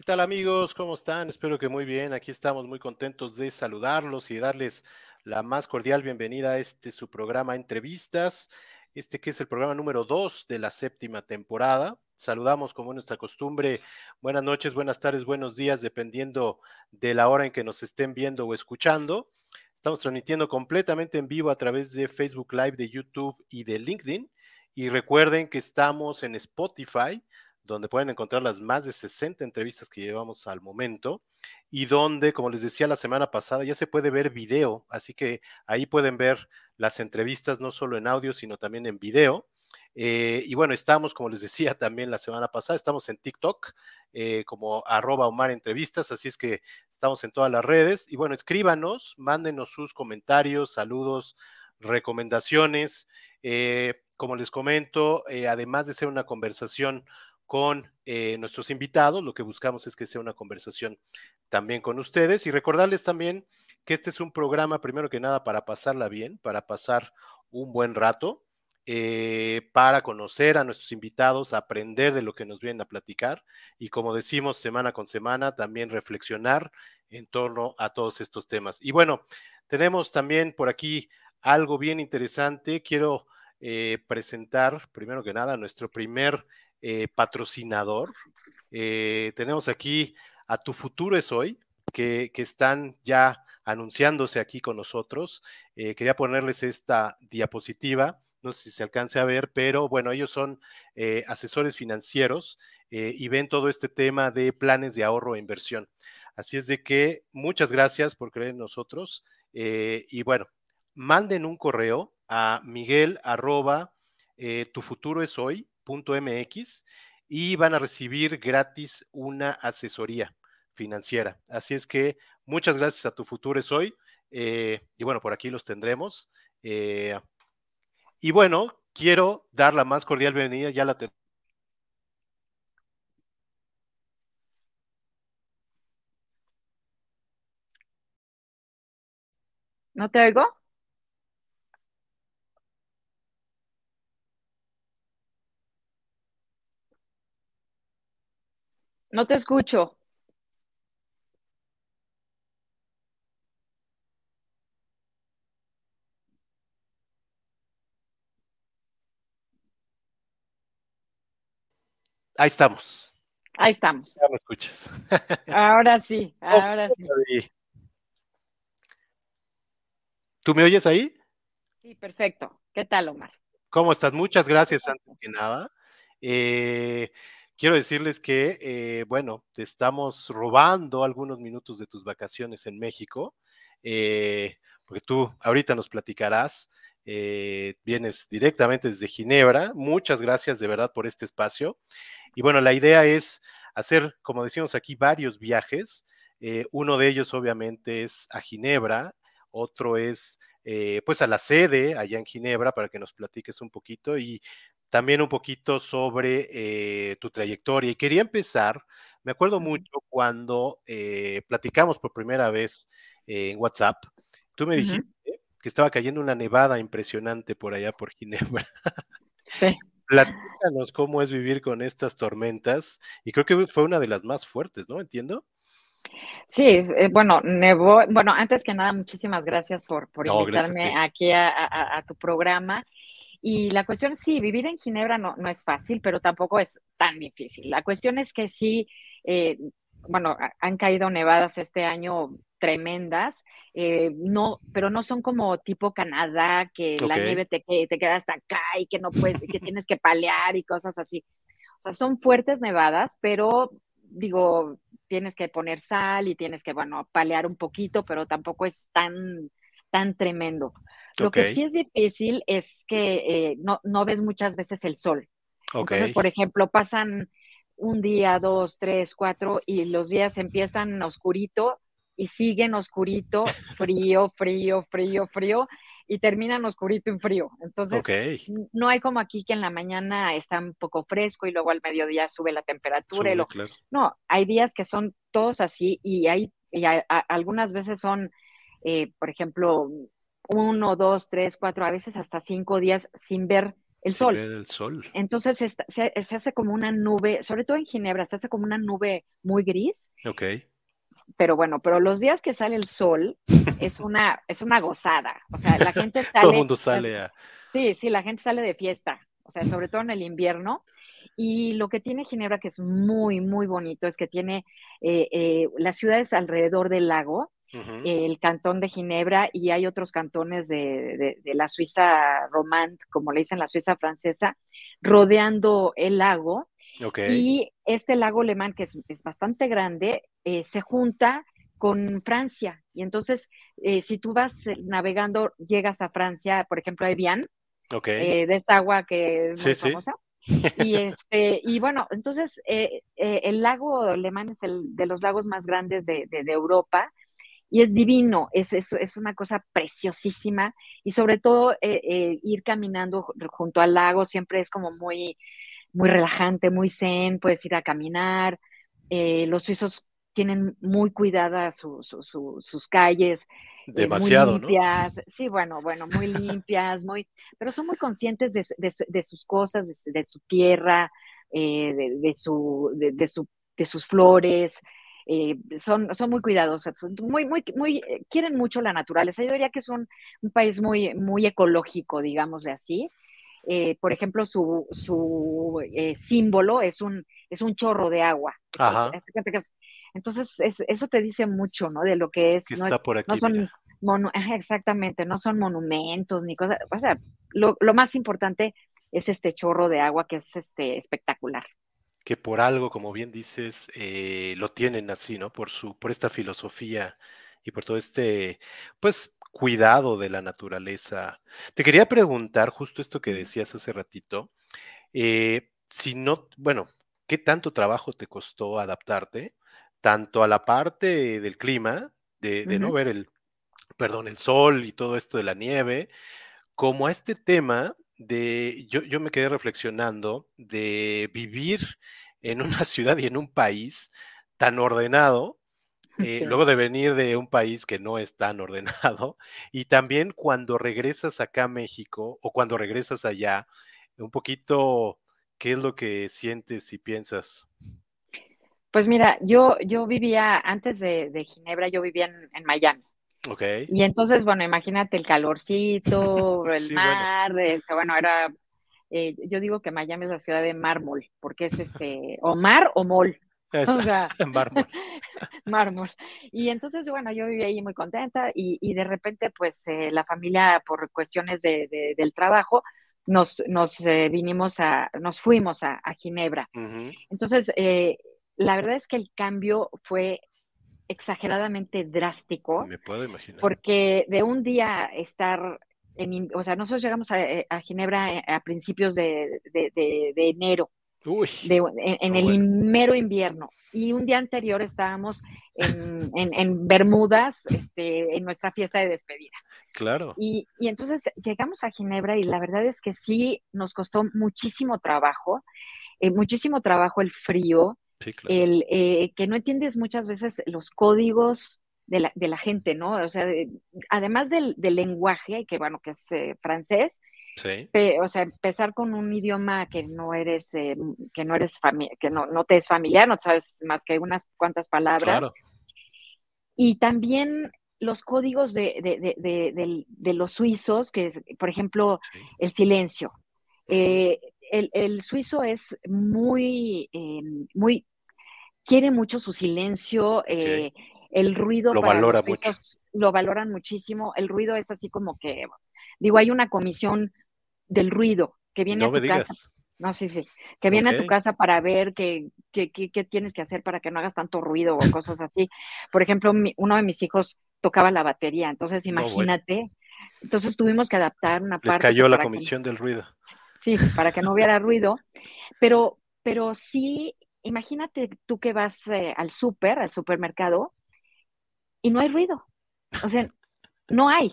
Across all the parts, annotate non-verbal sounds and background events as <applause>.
¿Qué tal amigos? ¿Cómo están? Espero que muy bien. Aquí estamos muy contentos de saludarlos y darles la más cordial bienvenida a este su programa Entrevistas, este que es el programa número dos de la séptima temporada. Saludamos como es nuestra costumbre. Buenas noches, buenas tardes, buenos días, dependiendo de la hora en que nos estén viendo o escuchando. Estamos transmitiendo completamente en vivo a través de Facebook Live, de YouTube y de LinkedIn. Y recuerden que estamos en Spotify donde pueden encontrar las más de 60 entrevistas que llevamos al momento y donde, como les decía la semana pasada, ya se puede ver video, así que ahí pueden ver las entrevistas no solo en audio, sino también en video. Eh, y bueno, estamos, como les decía <laughs> también la semana pasada, estamos en TikTok eh, como arroba Omar Entrevistas, así es que estamos en todas las redes. Y bueno, escríbanos, mándenos sus comentarios, saludos, recomendaciones. Eh, como les comento, además de ser una conversación con eh, nuestros invitados. Lo que buscamos es que sea una conversación también con ustedes y recordarles también que este es un programa, primero que nada, para pasarla bien, para pasar un buen rato, eh, para conocer a nuestros invitados, aprender de lo que nos vienen a platicar y, como decimos semana con semana, también reflexionar en torno a todos estos temas. Y bueno, tenemos también por aquí algo bien interesante. Quiero eh, presentar, primero que nada, nuestro primer eh, patrocinador. Eh, tenemos aquí a Tu Futuro es Hoy, que, están ya anunciándose aquí con nosotros. Eh, quería ponerles esta diapositiva, no sé si se alcance a ver, pero bueno, ellos son asesores financieros y ven todo este tema de planes de ahorro e inversión. Así es de que muchas gracias por creer en nosotros y bueno, manden un correo a miguel arroba tu futuro es hoy MX y van a recibir gratis una asesoría financiera. Así es que muchas gracias a Tu Futuro es hoy. Eh, y bueno, por aquí los tendremos. Eh, y bueno, quiero dar la más cordial bienvenida, ya la ¿No te oigo? No te escucho. Ahí estamos. Ahí estamos. Ya me escuchas. Ahora sí, <laughs> ahora sí. ¿Tú me oyes ahí? Sí, perfecto. ¿Qué tal, Omar? ¿Cómo estás? Muchas gracias, antes que nada. Eh, quiero decirles que, eh, bueno, te estamos robando algunos minutos de tus vacaciones en México, eh, porque tú ahorita nos platicarás, eh, vienes directamente desde Ginebra. Muchas gracias de verdad por este espacio. Y bueno, la idea es hacer, como decimos aquí, varios viajes. uno de ellos obviamente es a Ginebra, otro es pues a la sede allá en Ginebra para que nos platiques un poquito y también un poquito sobre eh, tu trayectoria. Y quería empezar, me acuerdo mucho cuando eh, platicamos por primera vez en WhatsApp, tú me dijiste que estaba cayendo una nevada impresionante por allá por <laughs> Ginebra. Sí. Platícanos cómo es vivir con estas tormentas y creo que fue una de las más fuertes, ¿no? Entiendo. Sí, eh, bueno, nevó, bueno, antes que nada, muchísimas gracias por, por invitarme aquí a, tu programa. Y la cuestión, sí, vivir en Ginebra no, no es fácil, pero tampoco es tan difícil. La cuestión es que sí, eh, bueno, han caído nevadas este año tremendas, eh, no, pero no son como tipo Canadá, que la nieve te, te queda hasta acá y que no puedes, que <laughs> tienes que palear y cosas así. O sea, son fuertes nevadas, pero digo, tienes que poner sal y tienes que, bueno, palear un poquito, pero tampoco es tan, tan tremendo. Lo que sí es difícil es que eh, no, no, ves muchas veces el sol. Entonces, por ejemplo, pasan un día, dos, tres, cuatro, y los días empiezan oscurito y siguen oscurito, <laughs> frío, frío, frío, frío, y terminan oscurito y frío. Entonces, no hay como aquí que en la mañana está un poco fresco y luego al mediodía sube la temperatura. No, hay días que son todos así y hay, algunas veces son, eh, por ejemplo, uno, dos, tres, cuatro, a veces hasta cinco días sin ver el sol. el sol. Entonces se, hace como una nube, sobre todo en Ginebra, se hace como una nube muy gris. Ok. Pero bueno, pero los días que sale el sol es una, es una gozada. O sea, la gente <laughs> sale. Todo el mundo sale a. Sí, sí, la gente sale de fiesta. O sea, sobre todo en el invierno. Y lo que tiene Ginebra, que es muy, muy bonito, es que tiene eh, eh, las ciudades alrededor del lago, el cantón de Ginebra y hay otros cantones de, la Suiza román, como le dicen la Suiza francesa, rodeando el lago. Y este lago alemán, que es, bastante grande, eh, se junta con Francia. Y entonces, eh, si tú vas navegando, llegas a Francia, por ejemplo, a Evian, eh, de esta agua que es muy famosa. <laughs> Y, este, y bueno, entonces el lago alemán es el de los lagos más grandes de, de Europa y es divino, es, es, una cosa preciosísima y sobre todo eh, eh, ir caminando junto al lago siempre es como muy, muy relajante, muy zen, puedes ir a caminar. Eh, los suizos tienen muy cuidadas sus calles. Demasiado, muy limpias. Sí, bueno, bueno, muy limpias, muy, pero son muy conscientes de, sus cosas, de, su tierra, de, su, de, su, de sus flores. Eh, son, son muy cuidadosas, muy, muy, muy, eh, quieren mucho la naturaleza. Yo diría que es un, país muy, muy ecológico, digámosle así. Eh, por ejemplo, su, su símbolo es un, es un chorro de agua. Entonces, eso te dice mucho, ¿no? De lo que es. no, no son exactamente, no son monumentos ni cosas. O sea, lo, lo más importante es este chorro de agua que es este espectacular que por algo, como bien dices, eh, lo tienen así, ¿no? Por su, por esta filosofía y por todo este, pues, cuidado de la naturaleza. Te quería preguntar justo esto que decías hace ratito, eh, si no, bueno, ¿qué tanto trabajo te costó adaptarte, tanto a la parte del clima, de, de no ver el, perdón, el sol y todo esto de la nieve, como a este tema de, yo, yo me quedé reflexionando de vivir en una <laughs> ciudad y en un país tan ordenado, eh, luego de venir de un país que no es tan ordenado, y también cuando regresas acá a México o cuando regresas allá, un poquito, ¿qué es lo que sientes y piensas? Pues mira, yo, yo vivía, antes de, Ginebra, yo vivía en Miami. Okay. Y entonces, bueno, imagínate el calorcito, el mar, bueno. era, eh, yo digo que Miami es la ciudad de mármol, porque es este, o mar o mol. o sea, <laughs> mármol. <laughs> mármol. Y entonces, bueno, yo vivía ahí muy contenta y, de repente, pues, eh, la familia, por cuestiones de, del trabajo, nos, nos eh, vinimos a, nos fuimos a, Ginebra. Entonces, la verdad es que el cambio fue exageradamente drástico. Me puedo imaginar. Porque de un día estar en, o sea, nosotros llegamos a, eh, Ginebra eh, a, principios de, enero. Uy, en, el mero invierno. Y un día anterior estábamos en, Bermudas, este, en nuestra fiesta de despedida. Claro. Y, y, entonces llegamos a Ginebra y la verdad es que sí nos costó muchísimo trabajo, eh, muchísimo trabajo el frío, el, eh, que no entiendes muchas veces los códigos de la, de la gente, ¿no? O sea, además del, lenguaje, que bueno, que es eh, francés, o sea, empezar con un idioma que no eres, eh, que no eres que no, no, te es familiar, no sabes más que unas cuantas palabras. Y también los códigos de, de, de, los suizos, que es, por ejemplo, el silencio. el, suizo es muy, muy quiere mucho su silencio, eh, el ruido lo valora mucho. lo valoran muchísimo, el ruido es así como que, digo, hay una comisión del ruido que viene a tu casa. No, sí, sí, que viene a tu casa para ver qué, qué, tienes que hacer para que no hagas tanto ruido o cosas así. Por ejemplo, uno de mis hijos tocaba la batería, entonces imagínate, entonces tuvimos que adaptar una parte. Les cayó la comisión del ruido. Sí, para que no hubiera ruido, pero, pero sí imagínate tú que vas eh, al súper, al supermercado, y no hay ruido. O sea, <laughs> no hay.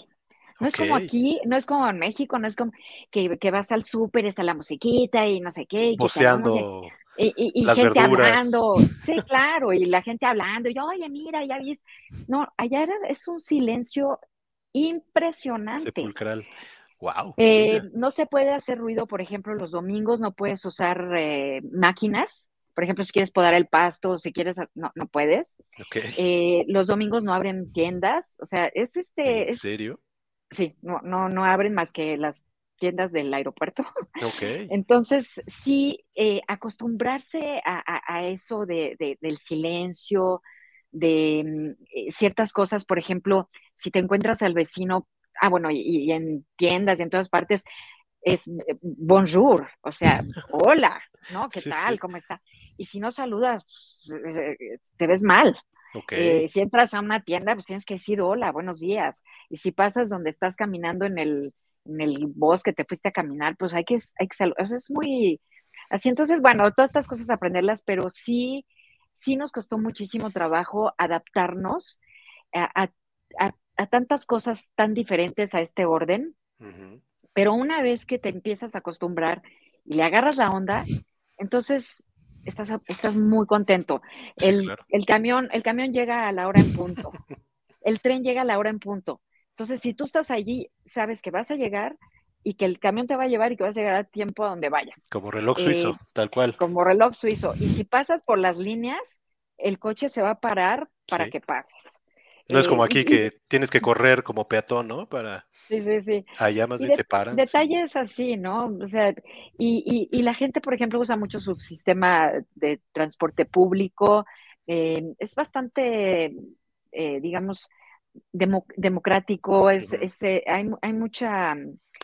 No es como aquí, no es como en México, no es como que, vas al súper, está la musiquita y no sé qué. Y, y, gente hablando. Sí, <laughs> claro, y la gente hablando. Y yo, oye, mira, ya viste. No, allá es un silencio impresionante. Sepulcral. Wow. Eh, no se puede hacer ruido, por ejemplo, los domingos no puedes usar eh, máquinas. Por ejemplo, si quieres podar el pasto, si quieres, no, no puedes. Okay. los domingos no abren tiendas. O sea, es este. ¿En serio? Sí, no, no, no abren más que las tiendas del aeropuerto. <laughs> Okay. Entonces, sí, acostumbrarse a, eso de, del silencio, de mm, ciertas cosas, por ejemplo, si te encuentras al vecino ah, bueno, y, en tiendas y en todas partes, es eh, bonjour, o sea, <laughs> hola, ¿no? ¿Qué tal? ¿Cómo está? Y si no saludas, pues, eh, te ves mal. Okay. Eh, si entras a una tienda, pues tienes que decir hola, buenos días. Y si pasas donde estás caminando en el, en el bosque, te fuiste a caminar, pues hay que, hay que saludar. O sea, es muy así. Entonces, bueno, todas estas cosas aprenderlas, pero sí, sí nos costó muchísimo trabajo adaptarnos a, a a tantas cosas tan diferentes a este orden, pero una vez que te empiezas a acostumbrar y le agarras la onda, entonces estás, estás muy contento. El, el, camión, el camión llega a la hora en punto, <laughs> el tren llega a la hora en punto. Entonces, si tú estás allí, sabes que vas a llegar y que el camión te va a llevar y que vas a llegar a tiempo a donde vayas. Como reloj suizo, eh, tal cual. Como reloj suizo. Y si pasas por las líneas, el coche se va a parar para que pases. No es como aquí que tienes que correr como peatón, ¿no? Para... Sí, sí, sí. Allá más bien se paran. Detalles así, ¿no? O sea, y, y, la gente, por ejemplo, usa mucho su sistema de transporte público. Eh, es bastante, eh, digamos, democrático. Es, eh, hay, hay, mucha...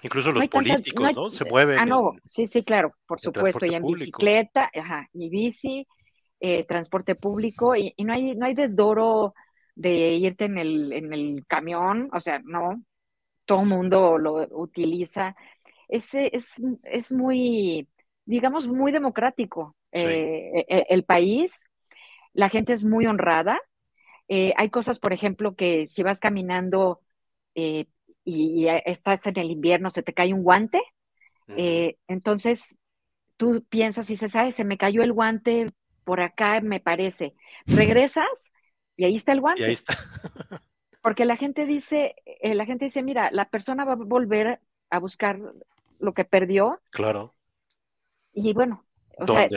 Incluso los políticos, ¿no? Se mueven. Ah, no, sí, sí, claro, por supuesto. Y en bicicleta, ajá, y bici, transporte público, y, y, no hay, no hay desdoro de irte en el, en el camión, o sea, no, todo mundo lo utiliza. Es, es, es muy, digamos, muy democrático eh, e, e, el, país. La gente es muy honrada. Eh, hay cosas, por ejemplo, que si vas caminando eh, y, estás en el invierno, se te cae un guante, entonces tú piensas y dices, ay, se me cayó el guante por acá, me parece. <laughs> Regresas y ahí está el guante. Y ahí está. <laughs> Porque la gente dice, eh, la gente dice, mira, la persona va a volver a buscar lo que perdió. Claro. Y bueno, o sea,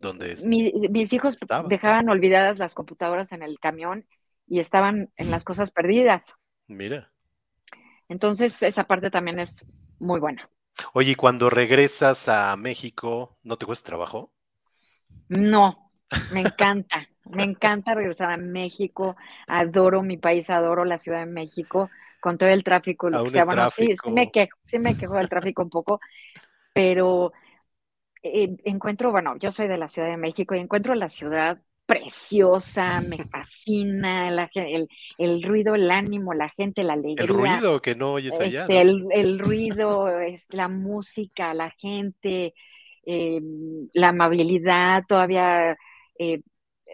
¿dónde mis hijos dejaban olvidadas las computadoras en el camión y estaban en las cosas perdidas. Mira. Entonces, esa parte también es muy buena. Oye, ¿y cuando regresas a México, no te cuesta trabajo? No, me encanta. Me encanta regresar a México, adoro mi país, adoro la Ciudad de México, con todo el tráfico, lo que sea. Bueno, sí, sí me quejo, sí me quejo del tráfico un poco, pero eh, encuentro, bueno, yo soy de la Ciudad de México y encuentro la ciudad preciosa, me fascina la, el, el, ruido, el ánimo, la gente, la alegría. El ruido que no oyes allá. Este, el, el, ruido, es la música, la gente, eh, la amabilidad, todavía eh,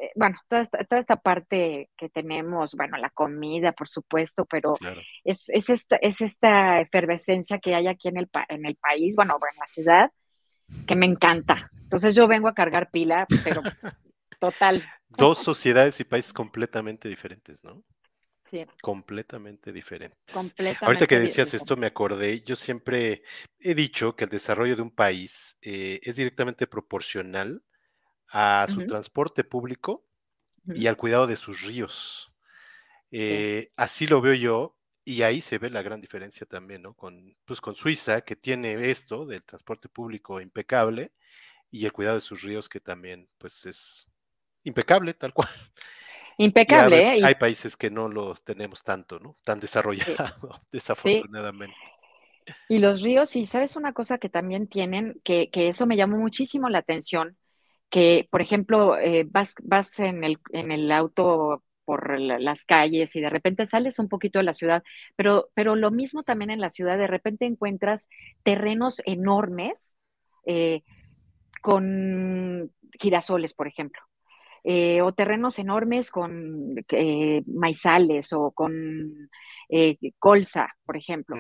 eh, bueno, toda esta, toda esta parte que tenemos, bueno, la comida, por supuesto, pero es, es, esta, es esta efervescencia que hay aquí en el, en el país, bueno, en la ciudad, que me encanta. Entonces yo vengo a cargar pila, pero <laughs> total. Dos sociedades y países completamente diferentes, ¿no? Sí. Completamente diferentes. Completamente Ahorita que decías esto me acordé, yo siempre he dicho que el desarrollo de un país eh, es directamente proporcional a su transporte público y al cuidado de sus ríos. Eh, así lo veo yo y ahí se ve la gran diferencia también, ¿no? Con, pues con Suiza, que tiene esto del transporte público impecable y el cuidado de sus ríos que también, pues es impecable, tal cual. <laughs> Impecable, ¿eh? Hay países que no lo tenemos tanto, ¿no? Tan desarrollado, <laughs> desafortunadamente. Y los ríos, y sabes una cosa que también tienen, que, que eso me llamó muchísimo la atención, que, por ejemplo, eh, vas, vas en, el, en el auto por las calles y de repente sales un poquito de la ciudad, pero, pero lo mismo también en la ciudad, de repente encuentras terrenos enormes eh, con girasoles, por ejemplo, eh, o terrenos enormes con maizales o con colza, por ejemplo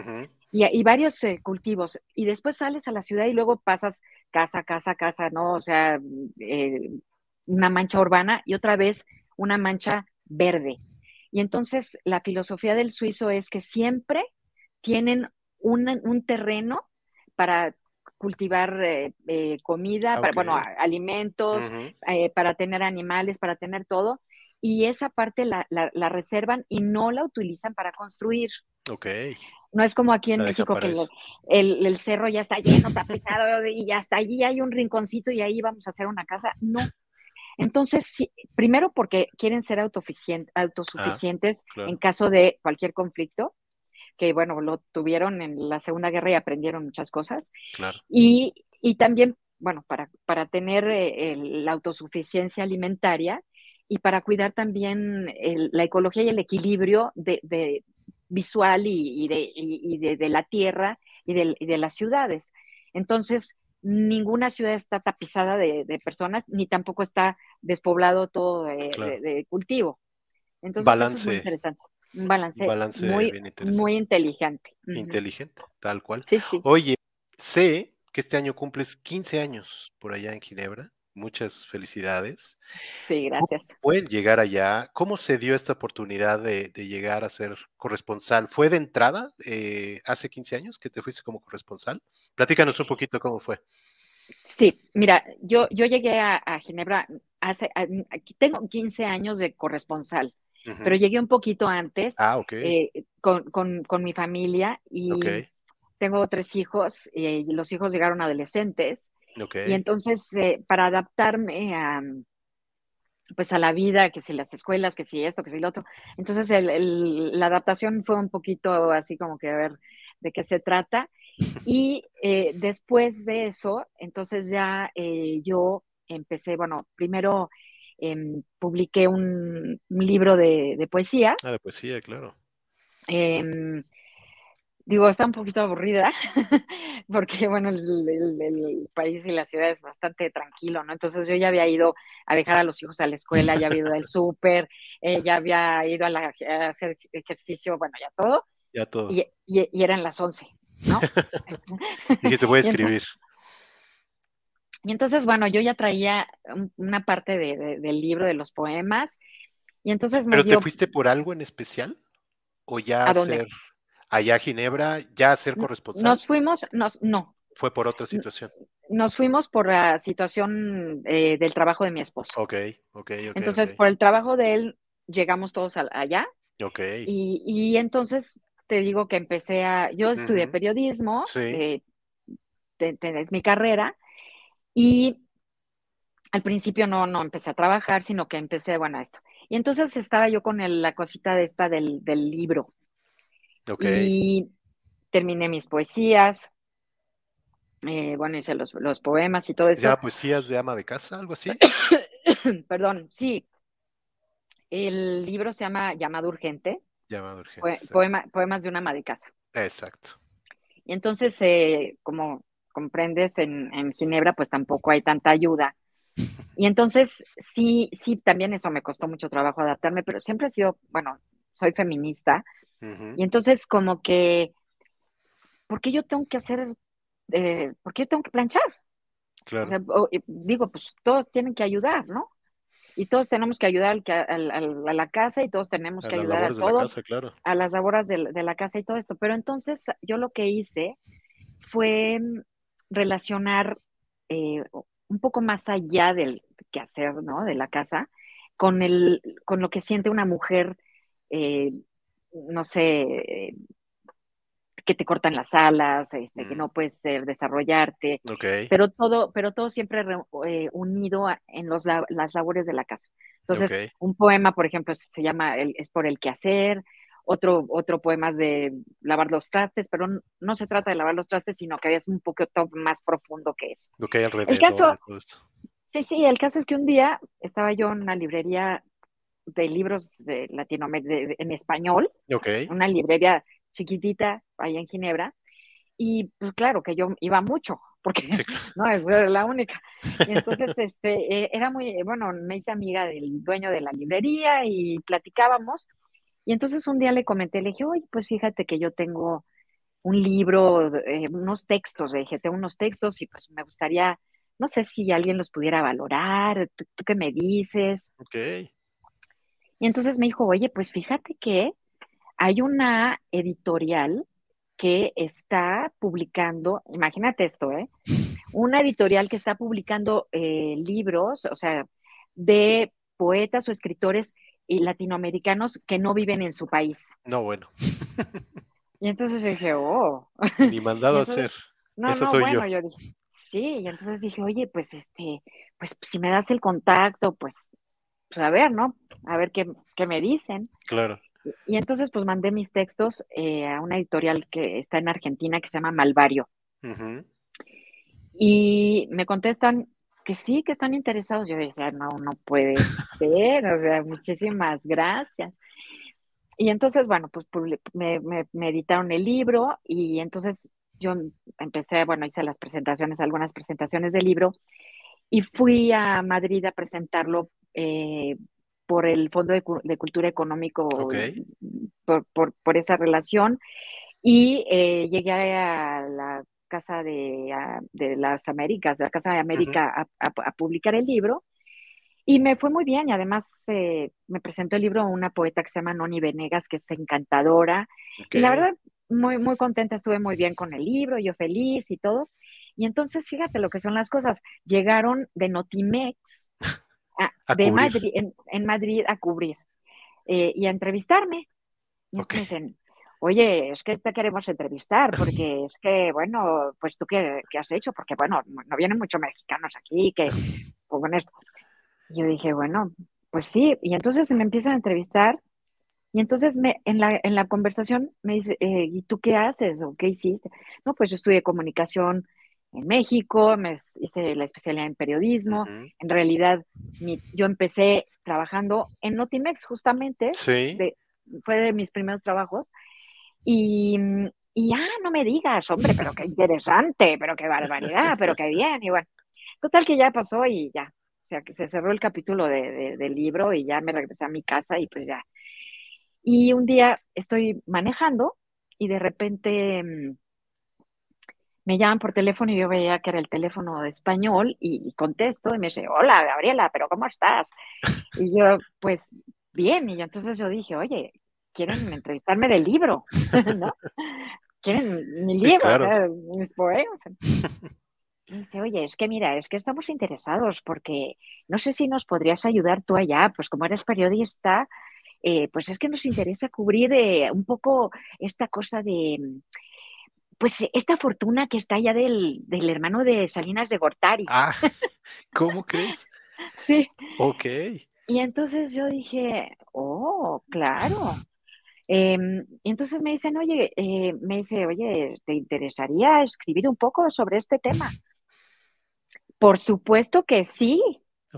y, varios eh, cultivos. Y después sales a la ciudad y luego pasas casa, casa, casa, ¿no? O sea, eh, una mancha urbana y otra vez una mancha verde. Y entonces la filosofía del suizo es que siempre tienen un, terreno para cultivar eh, eh, comida, para, bueno, alimentos, para tener animales, para tener todo. Y esa parte la, la, reservan y no la utilizan para construir. Ok. No es como aquí en México que el, el, cerro ya está lleno, tapizado y hasta allí hay un rinconcito y ahí vamos a hacer una casa. No. Entonces, primero porque quieren ser autosuficientes ah, en caso de cualquier conflicto, que bueno, lo tuvieron en la Segunda Guerra y aprendieron muchas cosas. Claro. Y, y también, bueno, para, para tener eh, la autosuficiencia alimentaria y para cuidar también la ecología y el equilibrio de, visual y, de, de, la tierra y de, de, las ciudades. Entonces, ninguna ciudad está tapizada de, personas, ni tampoco está despoblado todo de, cultivo. Entonces, eso es muy interesante. Un balance, muy, muy inteligente. Inteligente, tal cual. Sí, sí. Oye, sé que este año cumples 15 años por allá en Ginebra. Muchas felicidades. Sí, gracias. Pueden llegar allá. ¿Cómo se dio esta oportunidad de, llegar a ser corresponsal? ¿Fue de entrada eh, hace 15 años que te fuiste como corresponsal? Platícanos un poquito cómo fue. Sí, mira, yo, yo llegué a, Ginebra hace, aquí tengo 15 años de corresponsal, pero llegué un poquito antes ah, eh, con, mi familia y tengo tres hijos y los hijos llegaron adolescentes y entonces, eh, para adaptarme a, pues a la vida, que si las escuelas, que si esto, que si lo otro, entonces la adaptación fue un poquito así como que a ver de qué se trata. <laughs> Y eh, después de eso, entonces ya eh, yo empecé, bueno, primero em, publiqué un, libro de, poesía. Ah, de poesía, claro. Digo, está un poquito aburrida, <laughs> porque bueno, el, país y la ciudad es bastante tranquilo, ¿no? Entonces yo ya había ido a dejar a los hijos a la escuela, ya había ido al súper, eh, ya había ido a, hacer ejercicio, bueno, ya todo. Ya todo. Y, eran las 11, ¿no? <laughs> y que te voy a <laughs> escribir. Y entonces, bueno, yo ya traía una parte del libro de los poemas, y entonces me ¿Pero te fuiste por algo en especial? ¿O ya ¿A hacer allá a Ginebra ya a ser corresponsal? Nos fuimos, nos, no. Fue por otra situación. Nos fuimos por la situación eh, del trabajo de mi esposo. Ok, ok, ok. Entonces, por el trabajo de él, llegamos todos allá. Ok. Y, y entonces te digo que empecé a, yo estudié periodismo, sí. Eh, es mi carrera, y al principio no, no empecé a trabajar, sino que empecé, bueno, esto. Y entonces estaba yo con la cosita de esta del, del libro. Y terminé mis poesías. Eh, bueno, hice los, poemas y todo eso. ¿Ya poesías de ama de casa, algo así? <coughs> Perdón, sí. El libro se llama Llamado Urgente. Llamado Urgente. poemas de una ama de casa. Exacto. Y entonces, eh, como comprendes, en, en, Ginebra pues tampoco hay tanta ayuda. Y entonces, sí, sí, también eso me costó mucho trabajo adaptarme, pero siempre he sido, bueno, soy feminista, y entonces como que, ¿por qué yo tengo que hacer, eh, por qué yo tengo que planchar? Claro. digo, pues todos tienen que ayudar, ¿no? Y todos tenemos que ayudar a la casa y todos tenemos que ayudar a todos, a las labores de, la casa y todo esto. Pero entonces yo lo que hice fue mm, relacionar eh, un poco más allá del quehacer, ¿no? De la casa, con, el, con lo que siente una mujer eh, no sé, que te cortan las alas, este, que mm. no puedes desarrollarte, pero todo, pero todo siempre eh, unido en los, las labores de la casa. Entonces, un poema, por ejemplo, se llama Es por el quehacer, otro, otro poema es de lavar los trastes, pero no, se trata de lavar los trastes, sino que es un poquito más profundo que eso. Lo que hay alrededor el caso, Sí, sí, el caso es que un día estaba yo en una librería de libros de Latinoamérica en español, una librería chiquitita ahí en Ginebra, y pues claro que yo iba mucho, porque <laughs> no es la única. entonces, este, eh, era muy, bueno, me hice amiga del dueño de la librería y platicábamos, y entonces un día le comenté, le dije, oye, pues fíjate que yo tengo un libro, eh, unos textos, le dije, tengo unos textos y pues me gustaría, no sé si alguien los pudiera valorar, ¿tú, qué me dices? Ok. Y entonces me dijo, oye, pues fíjate que hay una editorial que está publicando, imagínate esto, ¿eh? Una editorial que está publicando eh, libros, o sea, de poetas o escritores latinoamericanos que no viven en su país. No, bueno. <laughs> y entonces dije, oh. Ni <laughs> mandado a hacer. No, no, bueno, yo. dije, sí, y entonces dije, oye, pues este, pues si me das el contacto, pues, pues a ver, ¿no? A ver qué, qué me dicen. Claro. Y entonces, pues mandé mis textos eh, a una editorial que está en Argentina que se llama Malvario. Y me contestan que sí, que están interesados. Yo decía, no, no puede <laughs> ser, o sea, muchísimas gracias. Y entonces, bueno, pues me, me, editaron el libro y entonces yo empecé, bueno, hice las presentaciones, algunas presentaciones del libro y fui a Madrid a presentarlo eh, por el Fondo de, Cultura Económico, por, esa relación. Y eh, llegué a la Casa de, las Américas, de la Casa de América, a, publicar el libro. Y me fue muy bien. Y además eh, me presentó el libro una poeta que se llama Noni Venegas, que es encantadora. Y la verdad, muy, muy contenta, estuve muy bien con el libro, yo feliz y todo. Y entonces, fíjate lo que son las cosas. Llegaron de Notimex <laughs> de Madrid, en, Madrid a cubrir eh, y a entrevistarme. Y entonces dicen, oye, es que te queremos entrevistar, porque es que, bueno, pues tú qué, has hecho, porque, bueno, no vienen muchos mexicanos aquí que con esto. Y yo dije, bueno, pues sí, y entonces me empiezan a entrevistar y entonces me, en, la, en la conversación me dice, eh, ¿y tú qué haces o qué hiciste? No, pues yo estudié comunicación en México, me hice la especialidad en periodismo. En realidad, yo empecé trabajando en Notimex, justamente. Sí. fue de mis primeros trabajos. Y, y, ah, no me digas, hombre, pero qué interesante, pero qué barbaridad, pero qué bien. Y bueno, total que ya pasó y ya. O sea, que se cerró el capítulo de, del libro y ya me regresé a mi casa y pues ya. Y un día estoy manejando y de repente mm, me llaman por teléfono y yo veía que era el teléfono de español y, contesto y me dice, hola Gabriela, pero ¿cómo estás? Y yo, pues bien, y entonces yo dije, oye, quieren entrevistarme del libro, <laughs> ¿no? Quieren mi libro, mis poemas. Y dice, oye, es que mira, es que estamos interesados porque no sé si nos podrías ayudar tú allá, pues como eres periodista, eh, pues es que nos interesa cubrir eh, un poco esta cosa de pues esta fortuna que está allá del, hermano de Salinas de Gortari. Ah, <laughs> <laughs> ¿cómo crees? sí. Ok. Y entonces yo dije, oh, claro. Y entonces me dicen, oye, eh, me dice, oye, ¿te interesaría escribir un poco sobre este tema? Por supuesto que sí.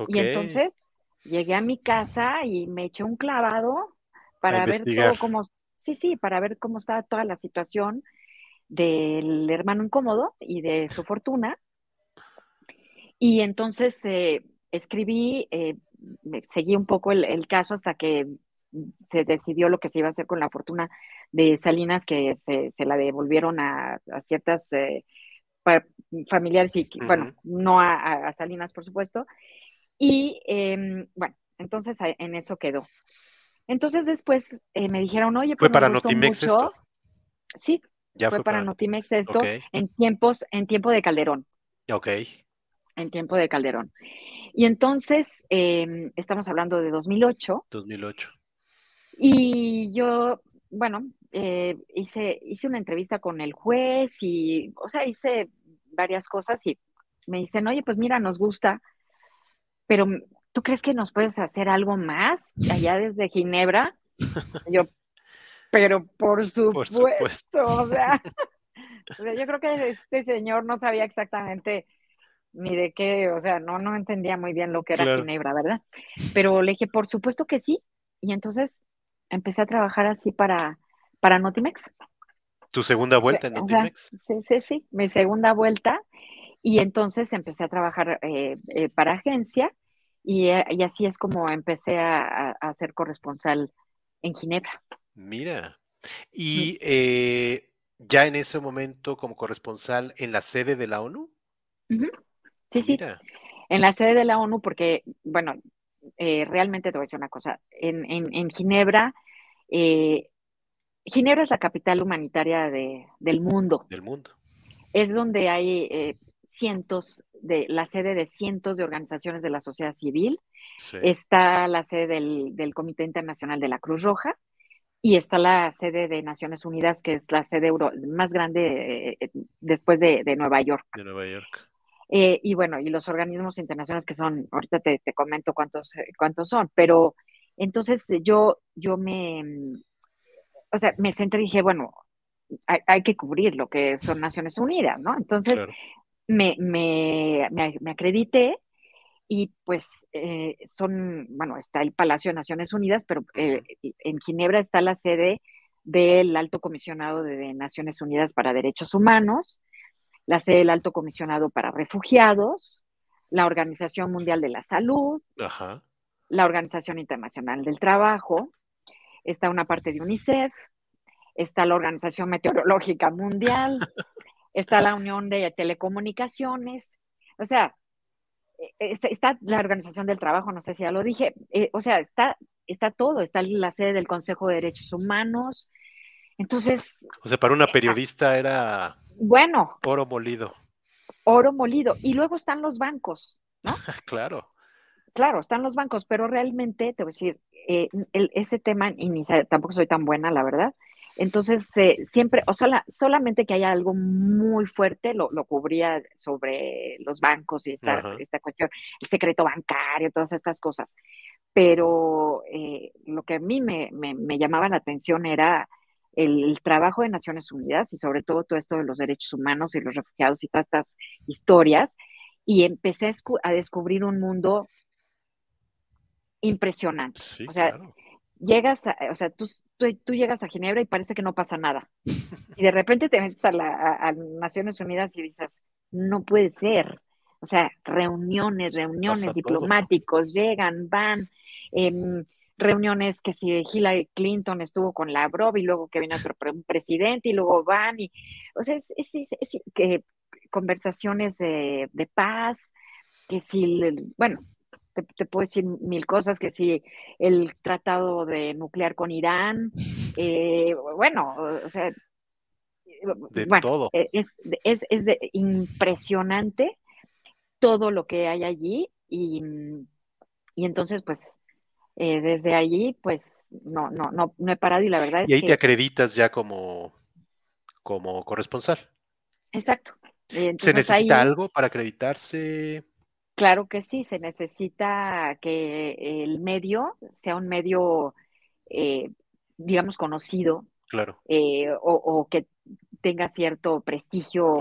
Y entonces llegué a mi casa y me eché un clavado para ver todo cómo, sí, sí, para ver cómo estaba toda la situación del hermano incómodo y de su fortuna. Y entonces eh, escribí, eh, seguí un poco el, caso hasta que se decidió lo que se iba a hacer con la fortuna de Salinas, que se, la devolvieron a, ciertas eh, familiares y, bueno, no a, Salinas, por supuesto. Y em, bueno, entonces en eso quedó. Entonces después me dijeron, oye, pues ¿Fue para Notimex esto? Sí, fue, para, Notimex esto en tiempos, en tiempo de Calderón. Ok. En tiempo de Calderón. Y entonces, em, estamos hablando de 2008. 2008. Y yo, bueno, eh, hice, hice una entrevista con el juez y, o sea, hice varias cosas y me dicen, oye, pues mira, nos gusta, pero ¿tú crees que nos puedes hacer algo más allá desde Ginebra? <laughs> yo, pero por supuesto, <laughs> <laughs> O, sea, yo creo que este señor no sabía exactamente ni de qué, o sea, no, no entendía muy bien lo que era Ginebra, ¿verdad? Pero le dije, por supuesto que sí, y entonces empecé a trabajar así para, para Notimex. ¿Tu segunda vuelta en Notimex? sí, sí, sí, mi segunda vuelta, y entonces empecé a trabajar eh, eh, para agencia, y, eh, y, así es como empecé a, a ser corresponsal en Ginebra. Mira. Y eh, ya en ese momento como corresponsal en la sede de la ONU. Sí, sí. En la sede de la ONU, porque, bueno, eh, realmente te voy a decir una cosa. En, en, Ginebra, eh, Ginebra es la capital humanitaria de, del mundo. Del mundo. Es donde hay eh, cientos de, la sede de cientos de organizaciones de la sociedad civil. Está la sede del, del, Comité Internacional de la Cruz Roja y está la sede de Naciones Unidas, que es la sede más grande eh, después de, de, Nueva York. De Nueva York. Eh, y bueno, y los organismos internacionales que son, ahorita te, te comento cuántos, cuántos son, pero entonces yo, yo me, o sea, me senté y dije, bueno, hay, que cubrir lo que son Naciones Unidas, ¿no? Entonces me, me, me, acredité y pues eh, son, bueno, está el Palacio de Naciones Unidas, pero eh, en Ginebra está la sede del Alto Comisionado de Naciones Unidas para Derechos Humanos, la sede del Alto Comisionado para Refugiados, la Organización Mundial de la Salud, Ajá. la Organización Internacional del Trabajo, está una parte de UNICEF, está la Organización Meteorológica Mundial, <laughs> está la Unión de Telecomunicaciones, o sea, e, está, la Organización del Trabajo, no sé si ya lo dije, eh, o sea, está, está todo, está la sede del Consejo de Derechos Humanos. Entonces. O sea, para una periodista era. Bueno. Oro molido. Oro molido. Y luego están los bancos, ¿no? <laughs> claro claro, están los bancos, pero realmente, te voy a decir, eh, ese tema, y tampoco soy tan buena, la verdad. Entonces, eh, siempre, o sea, solamente que haya algo muy fuerte, lo, cubría sobre los bancos y esta, esta, cuestión, el secreto bancario, todas estas cosas. Pero eh, lo que a mí me, me, llamaba la atención era el, trabajo de Naciones Unidas y sobre todo todo esto de los derechos humanos y los refugiados y todas estas historias. Y empecé a descubrir un mundo impresionante. o sea, llegas, a, o sea, tú, tú, llegas a Ginebra y parece que no pasa nada. Y de repente te metes a, la, Naciones Unidas y dices, no puede ser. O sea, reuniones, reuniones, diplomáticos, llegan, van, em, reuniones que si Hillary Clinton estuvo con Lavrov y luego que viene otro presidente y luego van y, o sea, es, que conversaciones de, de paz, que si, bueno, te, puedo decir mil cosas, que si el tratado de nuclear con Irán, eh, bueno, o sea, de todo. E, es, es, es de impresionante todo lo que hay allí y, y entonces pues eh, desde allí pues no, no, no, no he parado y la verdad es que... Y ahí te acreditas ya como, como corresponsal. Exacto. ¿Se necesita algo para acreditarse? Claro que sí, se necesita que el medio sea un medio, eh, digamos, conocido. Claro. Eh, o, que tenga cierto prestigio,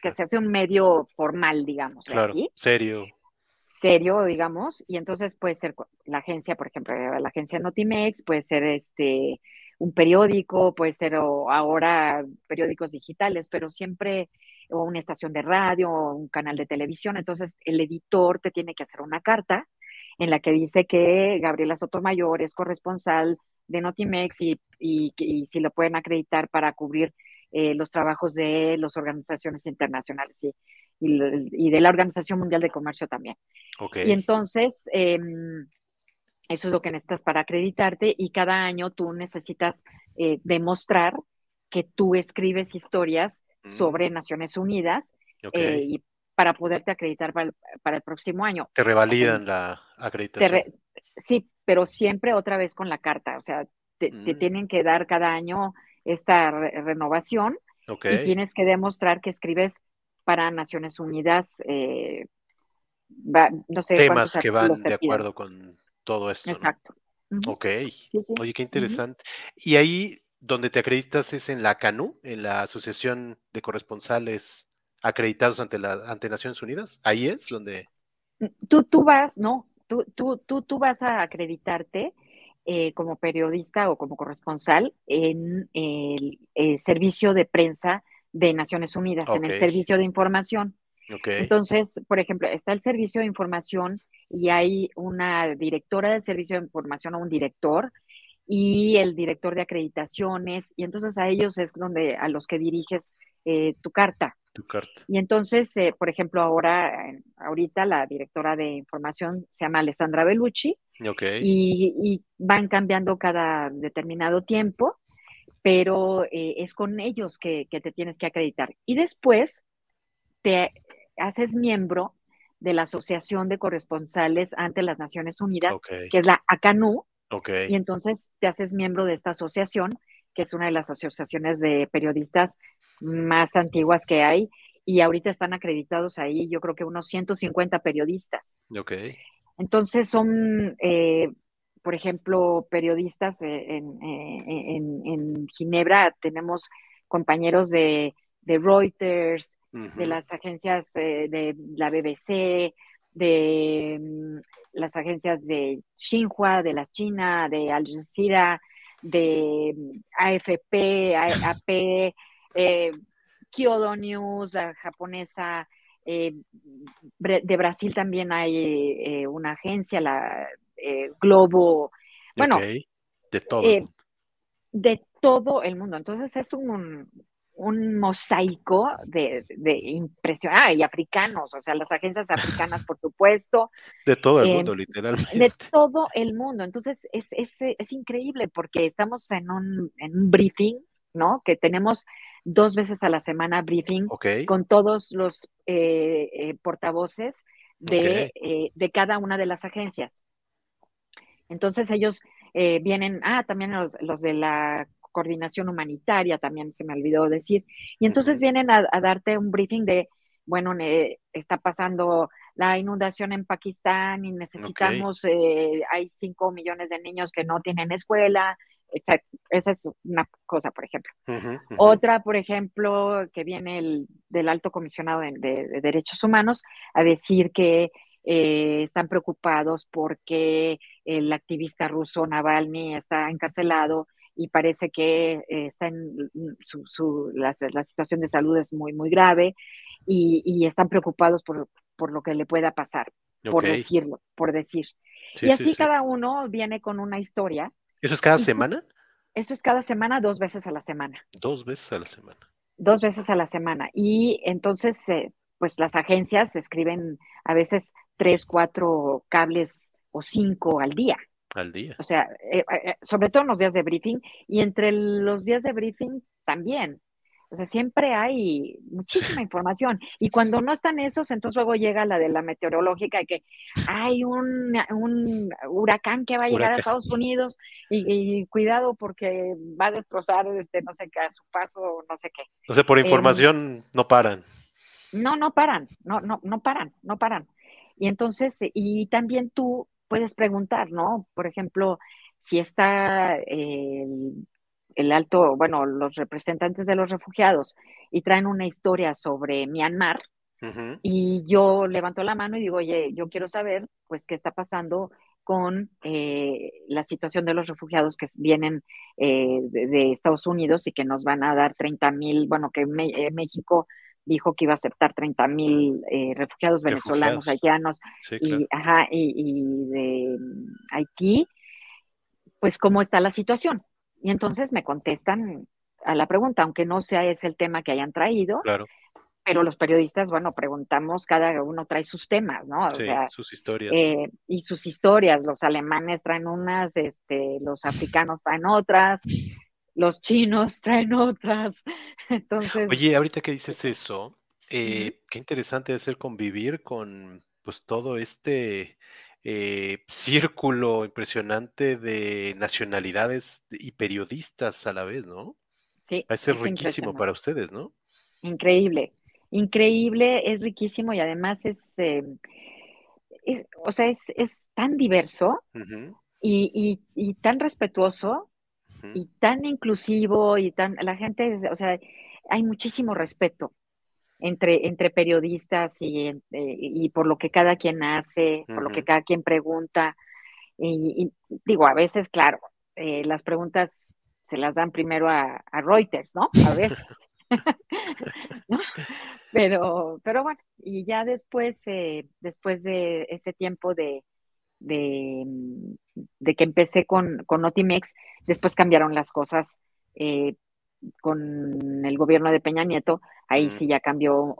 que se hace un medio formal, digamos. Claro, serio. Serio, digamos, y entonces puede ser la agencia, por ejemplo, la agencia Notimex, puede ser este un periódico, puede ser ahora periódicos digitales, pero siempre o una estación de radio o un canal de televisión. Entonces, el editor te tiene que hacer una carta en la que dice que Gabriela Sotomayor es corresponsal de Notimex y, y, si lo pueden acreditar para cubrir eh, los trabajos de las organizaciones internacionales y, y, de la Organización Mundial de Comercio también. Okay. Y entonces, em, eso es lo que necesitas para acreditarte y cada año tú necesitas eh, demostrar que tú escribes historias sobre. Naciones Unidas eh, y para poderte acreditar para el, próximo año. Te revalidan la acreditación. sí, pero siempre otra vez con la carta, o sea, te, mm. tienen que dar cada año esta renovación y tienes que demostrar que escribes para Naciones Unidas, eh, no sé. Temas que van de acuerdo con todo esto. Exacto. Ok. Oye, qué interesante. Y ahí donde te acreditas es en la CANU, en la Asociación de Corresponsales Acreditados ante, la, ante Naciones Unidas. Ahí es donde... Mm, tú, tú vas, no, tú, tú, tú, tú vas a acreditarte eh, como periodista o como corresponsal en el, servicio de prensa de Naciones Unidas, en el servicio de información. Entonces, por ejemplo, está el servicio de información y hay una directora del servicio de información o un director y el director de acreditaciones, y entonces a ellos es donde a los que diriges eh, tu carta. Tu carta. Y entonces, eh, por ejemplo, ahora, ahorita la directora de información se llama Alessandra Bellucci, okay. y, van cambiando cada determinado tiempo. pero eh, es con ellos que, te tienes que acreditar. Y después te haces miembro de la Asociación de Corresponsales ante las Naciones Unidas, que es la ACANU, y entonces te haces miembro de esta asociación, que es una de las asociaciones de periodistas más antiguas que hay, y ahorita están acreditados ahí, yo creo que unos 150 periodistas. Ok. Entonces son, eh, por ejemplo, periodistas eh, en, en, Ginebra, tenemos compañeros de, Reuters, de las agencias eh, de la BBC, de mm, las agencias de Xinhua, de la China, de Al Jazeera, de mm, AFP, AP, eh, Kyodo News, la japonesa, eh, de Brasil también hay eh, una agencia, la Globo, bueno, de todo. de todo el mundo. Entonces es un, un mosaico de, de impresión. Ah, y africanos, o sea, las agencias africanas, por supuesto. De todo el eh, mundo, literalmente. De todo el mundo. Entonces, es, es, es increíble porque estamos en un, en un, briefing, ¿no? Que tenemos dos veces a la semana briefing con todos los eh, eh, portavoces de, de cada una de las agencias. Entonces, ellos vienen, ah, también los, los de la coordinación humanitaria, también se me olvidó decir. Y entonces vienen a, darte un briefing de, bueno, está pasando la inundación en Pakistán y necesitamos, eh, hay cinco millones de niños que no tienen escuela, etc. Esa es una cosa, por ejemplo. Otra, por ejemplo, que viene el, del alto comisionado de, derechos humanos a decir que eh, están preocupados porque el activista ruso Navalny está encarcelado y parece que eh, está en mm, su, la, situación de salud es muy, muy grave y, están preocupados por, lo que le pueda pasar, por decirlo, por decir. y así cada uno viene con una historia. ¿Eso es cada semana? Eso es cada semana, dos veces a la semana. Dos veces a la semana. Dos veces a la semana. Y entonces, eh, pues las agencias escriben a veces tres, cuatro cables o cinco al día. Al día. O sea, eh, eh, sobre todo en los días de briefing y entre los días de briefing también. O sea, siempre hay muchísima <laughs> información. Y cuando no están esos, entonces luego llega la de la meteorológica, que hay un, un huracán que va a llegar a Estados Unidos y, cuidado porque va a destrozar, este, no sé qué, a su paso, no sé qué. O sea, por em, información no paran. No, no paran, no, no, no paran, no paran. Y entonces, y también tú puedes preguntar, ¿no? Por ejemplo, si está el, alto, bueno, los representantes de los refugiados y traen una historia sobre Myanmar, y yo levanto la mano y digo, oye, yo quiero saber, pues, qué está pasando con eh, la situación de los refugiados que vienen eh, de, Estados Unidos y que nos van a dar 30 mil, bueno, que eh, México dijo que iba a aceptar 30 mil eh, refugiados venezolanos, haitianos y, ajá, y, de mm, Haití, pues cómo está la situación. Y entonces me contestan a la pregunta, aunque no sea ese el tema que hayan traído, claro. pero los periodistas, bueno, preguntamos, cada uno trae sus temas, ¿no? O sea, sus historias. Eh, y sus historias, los alemanes traen unas, este, los africanos traen otras, los chinos traen otras. <laughs> Entonces. Oye, ahorita que dices eso, eh, qué interesante es ser convivir con pues todo este eh, círculo impresionante de nacionalidades y periodistas a la vez, ¿no? Sí. Va a ser riquísimo para ustedes, ¿no? Increíble, increíble, es riquísimo y además es, eh, o sea, es, tan diverso y, y, tan respetuoso y tan inclusivo y tan, la gente, o sea, hay muchísimo respeto entre, entre periodistas y, eh, y por lo que cada quien hace, por lo que cada quien pregunta. Y, digo, a veces, claro, eh, las preguntas se las dan primero a, Reuters, ¿no? A veces. <laughs> <laughs> Pero, pero bueno, y ya después, eh, después de ese tiempo de, de, de que empecé con, con Notimex, después cambiaron las cosas eh, con el gobierno de Peña Nieto, ahí sí ya cambió,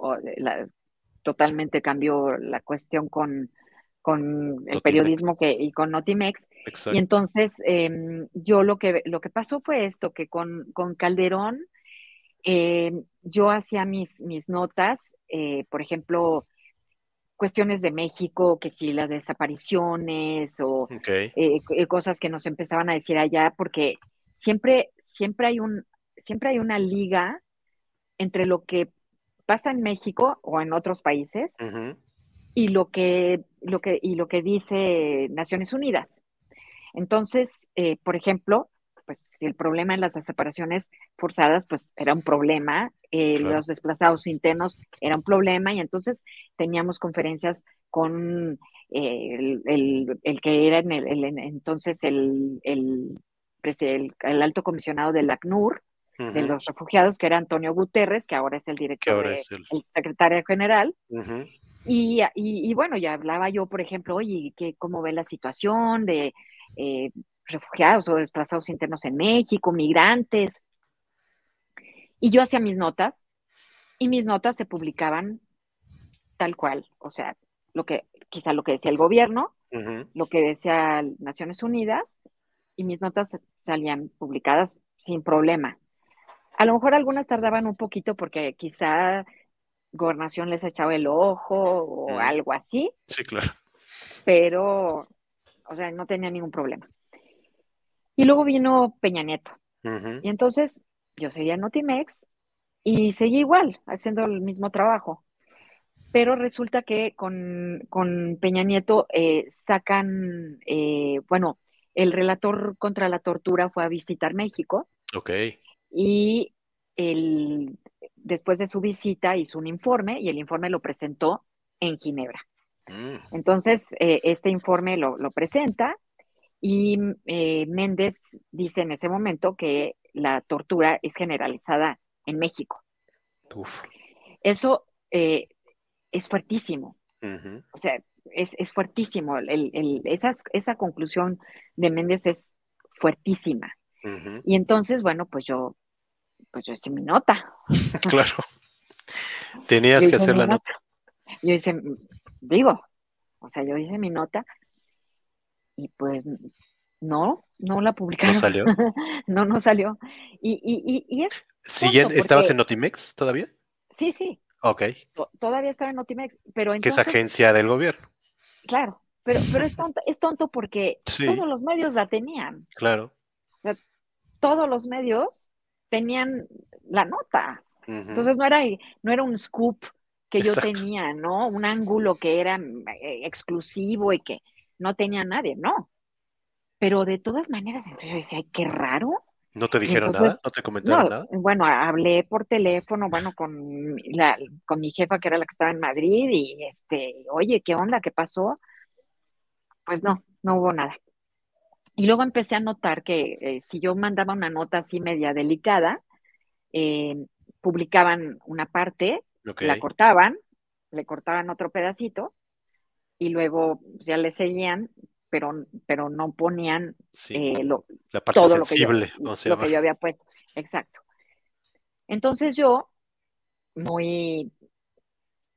totalmente cambió la cuestión con, con el periodismo que, y con Notimex. Y entonces em, yo lo que, lo que pasó fue esto, que con, con Calderón em, yo hacía mis, mis notas, eh, por ejemplo, cuestiones de México, que si las desapariciones o eh, eh, cosas que nos empezaban a decir allá, porque siempre, siempre hay un, siempre hay una liga entre lo que pasa en México o en otros países y lo que, lo que, y lo que dice Naciones Unidas. Entonces, eh, por ejemplo, pues si el problema en las separaciones forzadas, pues era un problema, eh, los desplazados internos era un problema, y entonces teníamos conferencias con eh, el, que era en el, entonces el, el, alto comisionado del ACNUR, de los refugiados, que era Antonio Guterres, que ahora es el director, el... secretario general. y, bueno, ya hablaba yo, por ejemplo, oye, ¿qué, ¿cómo ve la situación de eh, refugiados o desplazados internos en México, migrantes? Y yo hacía mis notas y mis notas se publicaban tal cual, o sea, lo que quizá lo que decía el gobierno, lo que decía Naciones Unidas, y mis notas salían publicadas sin problema. A lo mejor algunas tardaban un poquito porque quizá gobernación les echaba el ojo o algo así. Sí, claro. Pero, o sea, no tenía ningún problema. Y luego vino Peña Nieto. Y entonces yo seguía en Notimex y seguí igual, haciendo el mismo trabajo. Pero resulta que con, Peña Nieto eh, sacan, eh, bueno, el relator contra la tortura fue a visitar México. Ok y el, después de su visita hizo un informe y el informe lo presentó en Ginebra. Mm. Entonces, eh, este informe lo, presenta y eh, Méndez dice en ese momento que la tortura es generalizada en México. Eso eh, es fuertísimo. O sea, es, fuertísimo. esa, conclusión de Méndez es fuertísima. Y entonces, bueno, pues yo pues yo hice mi nota. <laughs> claro. Tenías que hacer la nota. Yo hice, digo, o sea, yo hice mi nota y pues no, no la publicaron. ¿No salió? <laughs> no, no salió. Y, y, y, es... ¿Estabas en Notimex todavía? Sí, sí. Ok. Todavía estaba en Notimex, pero entonces... Que es agencia del gobierno. Claro, pero, pero es, tonto, es tonto porque todos los medios la tenían. Claro. todos los medios tenían la nota. Entonces no era, no era un scoop que yo tenía, ¿no? Un ángulo que era eh, exclusivo y que no tenía nadie, no. Pero de todas maneras, entonces yo decía, qué raro. ¿No te dijeron nada? ¿No te comentaron nada? Bueno, hablé por teléfono, bueno, con, la, con mi jefa que era la que estaba en Madrid y este, oye, ¿qué onda? ¿Qué pasó? Pues no, no hubo nada. Y luego empecé a notar que eh, si yo mandaba una nota así media delicada, eh, publicaban una parte, la cortaban, le cortaban otro pedacito y luego pues, ya le seguían, pero, pero no ponían eh, lo, todo lo que, yo, lo que yo había puesto. Exacto. Entonces yo, muy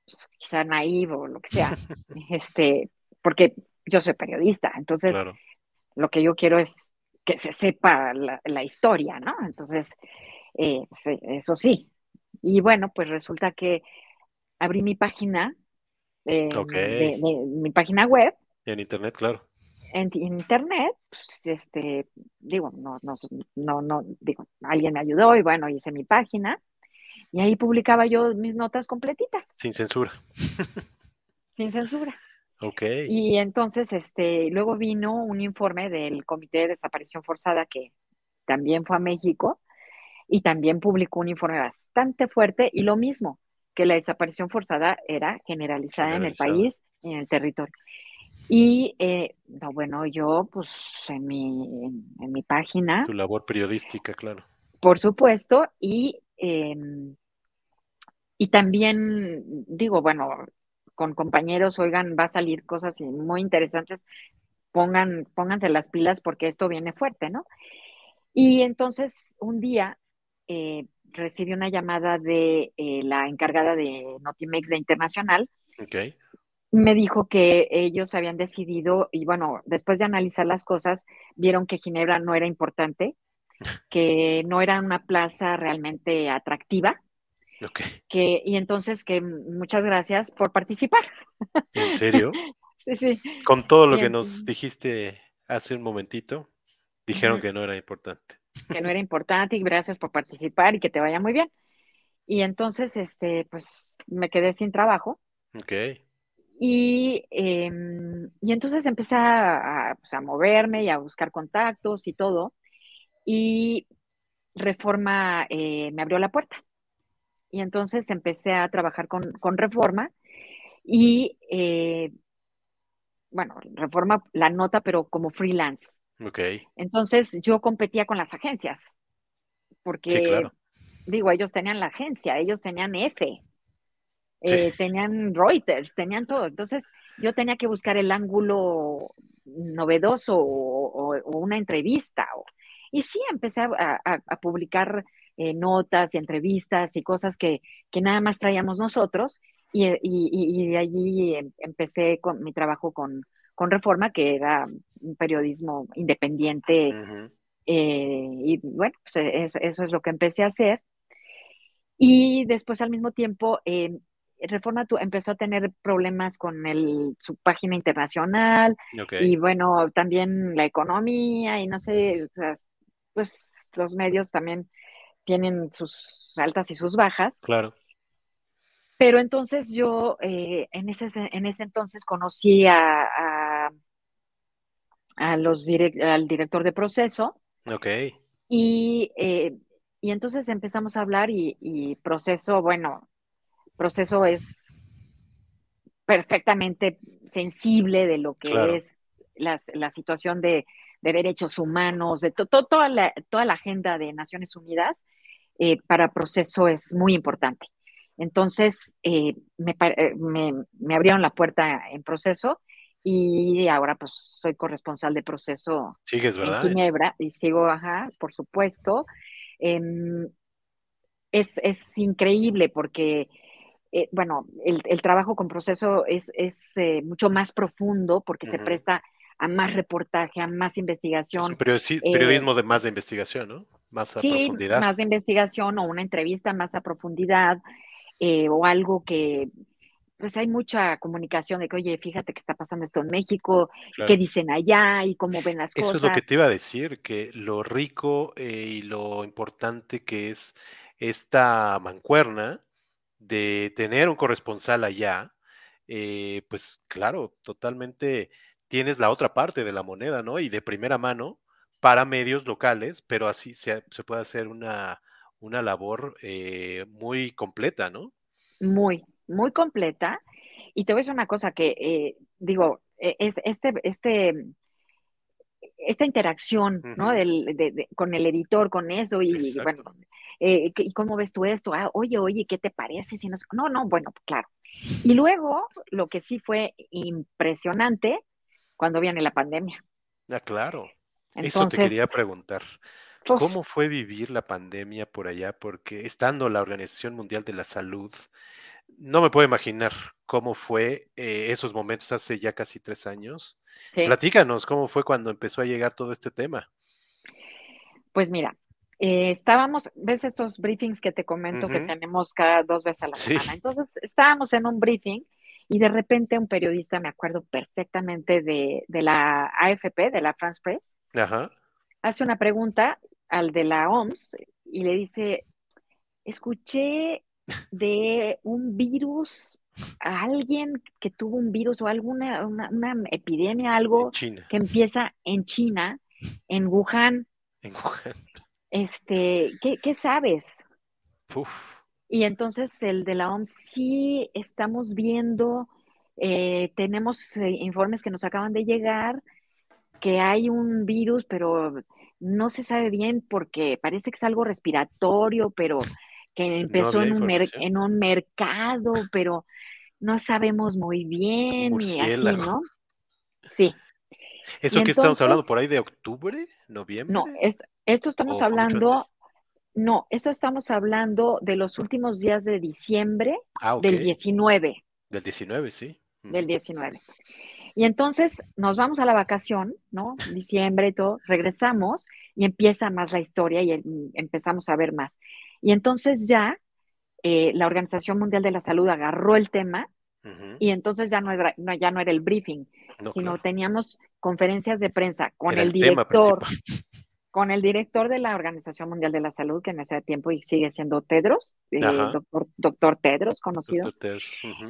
pues, quizá naivo o lo que sea, <laughs> este, porque yo soy periodista, entonces lo que yo quiero es que se sepa la, historia, ¿no? Entonces, eh, pues, eso sí. Y bueno, pues resulta que abrí mi página, eh, mi página web. En internet, claro. En, internet, pues, este, digo, no, no, no, no, digo, alguien me ayudó y bueno, hice mi página y ahí publicaba yo mis notas completitas. Sin censura. Sin censura. Ok. Y entonces, este, luego vino un informe del Comité de Desaparición Forzada que también fue a México y también publicó un informe bastante fuerte y lo mismo, que la desaparición forzada era generalizada, en el país y en el territorio. Y eh, bueno, yo pues en mi, en, mi página. Tu labor periodística, claro. Por supuesto, y, em, y también digo, bueno, con compañeros, oigan, va a salir cosas muy interesantes, pongan, pónganse las pilas porque esto viene fuerte, ¿no? Y entonces un día eh, recibí una llamada de eh, la encargada de Notimex de Internacional. Okay. Me dijo que ellos habían decidido, y bueno, después de analizar las cosas, vieron que Ginebra no era importante, que no era una plaza realmente atractiva. Que, y entonces que muchas gracias por participar. ¿En serio? <laughs> sí, sí. Con todo lo que nos dijiste hace un momentito, dijeron que no era importante. Que no era importante y gracias por participar y que te vaya muy bien. Y entonces, este, pues me quedé sin trabajo. Ok. Y, em, y entonces empecé a, pues, a, moverme y a buscar contactos y todo. Y Reforma eh, me abrió la puerta. Y entonces empecé a trabajar con, con Reforma y, eh, bueno, Reforma la nota, pero como freelance. Ok. Entonces yo competía con las agencias, porque, digo, ellos tenían la agencia, ellos tenían F, eh, tenían Reuters, tenían todo. Entonces yo tenía que buscar el ángulo novedoso o, una entrevista. y sí, empecé a, publicar eh, notas y entrevistas y cosas que, nada más traíamos nosotros. Y, de allí em, empecé con mi trabajo con, Reforma, que era un periodismo independiente. Eh, y bueno, pues eso, eso, es lo que empecé a hacer. Y después al mismo tiempo em, Reforma empezó a tener problemas con el, su página internacional y bueno, también la economía y no sé, pues los medios también tienen sus altas y sus bajas. Claro. Pero entonces yo eh, en, ese, en ese entonces conocí a, a, los al director de proceso. Ok. Y, eh, y entonces empezamos a hablar y, y proceso, bueno, proceso es perfectamente sensible de lo que es la, situación de, derechos humanos, de toda, la, toda la agenda de Naciones Unidas, eh, para proceso es muy importante. Entonces, eh, eh, me, me, abrieron la puerta en proceso y ahora pues soy corresponsal de proceso ¿Sigues, verdad? en Ginebra y sigo, ajá, por supuesto. Em, es, es, increíble porque eh, bueno, el, trabajo con proceso es, eh, mucho más profundo porque se presta a más reportaje, a más investigación. Eh, periodismo de más de investigación, ¿no? Más a sí, Más de investigación o una entrevista más a profundidad o algo que, pues hay mucha comunicación de que, oye, fíjate que está pasando esto en México, qué dicen allá y cómo ven las cosas. Eso es lo que te iba a decir, que lo rico y lo importante que es esta mancuerna de tener un corresponsal allá, eh, pues claro, totalmente tienes la otra parte de la moneda, ¿no? Y de primera mano para medios locales, pero así se, puede hacer una, una labor eh, muy completa, ¿no? Muy, muy completa. Y te voy a decir una cosa que, eh, digo, e, es, este, este, esta interacción, ¿no? Del, con el editor, con eso, y bueno, eh, ¿y cómo ves tú esto? Ah, oye, oye, ¿qué te parece? Si no, no, no, bueno, claro. Y luego, lo que sí fue impresionante, cuando viene la pandemia. Ah, claro. Eso te quería preguntar. ¿Cómo fue vivir la pandemia por allá? Porque estando la Organización Mundial de la Salud, no me puedo imaginar cómo fue eh, esos momentos hace ya casi tres años. Platícanos, ¿cómo fue cuando empezó a llegar todo este tema? Pues mira, eh, estábamos, ves estos briefings que te comento que tenemos cada dos veces a la semana. Entonces, estábamos en un briefing y de repente un periodista, me acuerdo perfectamente de, la AFP, de la France Press, hace una pregunta al de la OMS y le dice, escuché de un virus a alguien que tuvo un virus o alguna una, epidemia, algo que empieza en China, en Wuhan. En Wuhan este, ¿qué, sabes? Y entonces el de la OMS, sí estamos viendo, eh, tenemos eh, informes que nos acaban de llegar, que hay un virus, pero no se sabe bien porque parece que es algo respiratorio, pero que empezó en, un en un mercado, pero no sabemos muy bien y así, ¿no? Sí. ¿Eso que estamos hablando por ahí de octubre, noviembre? No, esto, esto estamos hablando, no, esto estamos hablando de los últimos días de diciembre ah, del 19. Del 19, sí. del 19. Y entonces nos vamos a la vacación, ¿no? Diciembre y todo, regresamos y empieza más la historia y empezamos a ver más. Y entonces ya eh, la Organización Mundial de la Salud agarró el tema y entonces ya no, era, ya no era el briefing, sino teníamos conferencias de prensa con el director, <laughs> con el director de la Organización Mundial de la Salud, que en ese tiempo sigue siendo Tedros, eh, doctor, doctor, Tedros, conocido.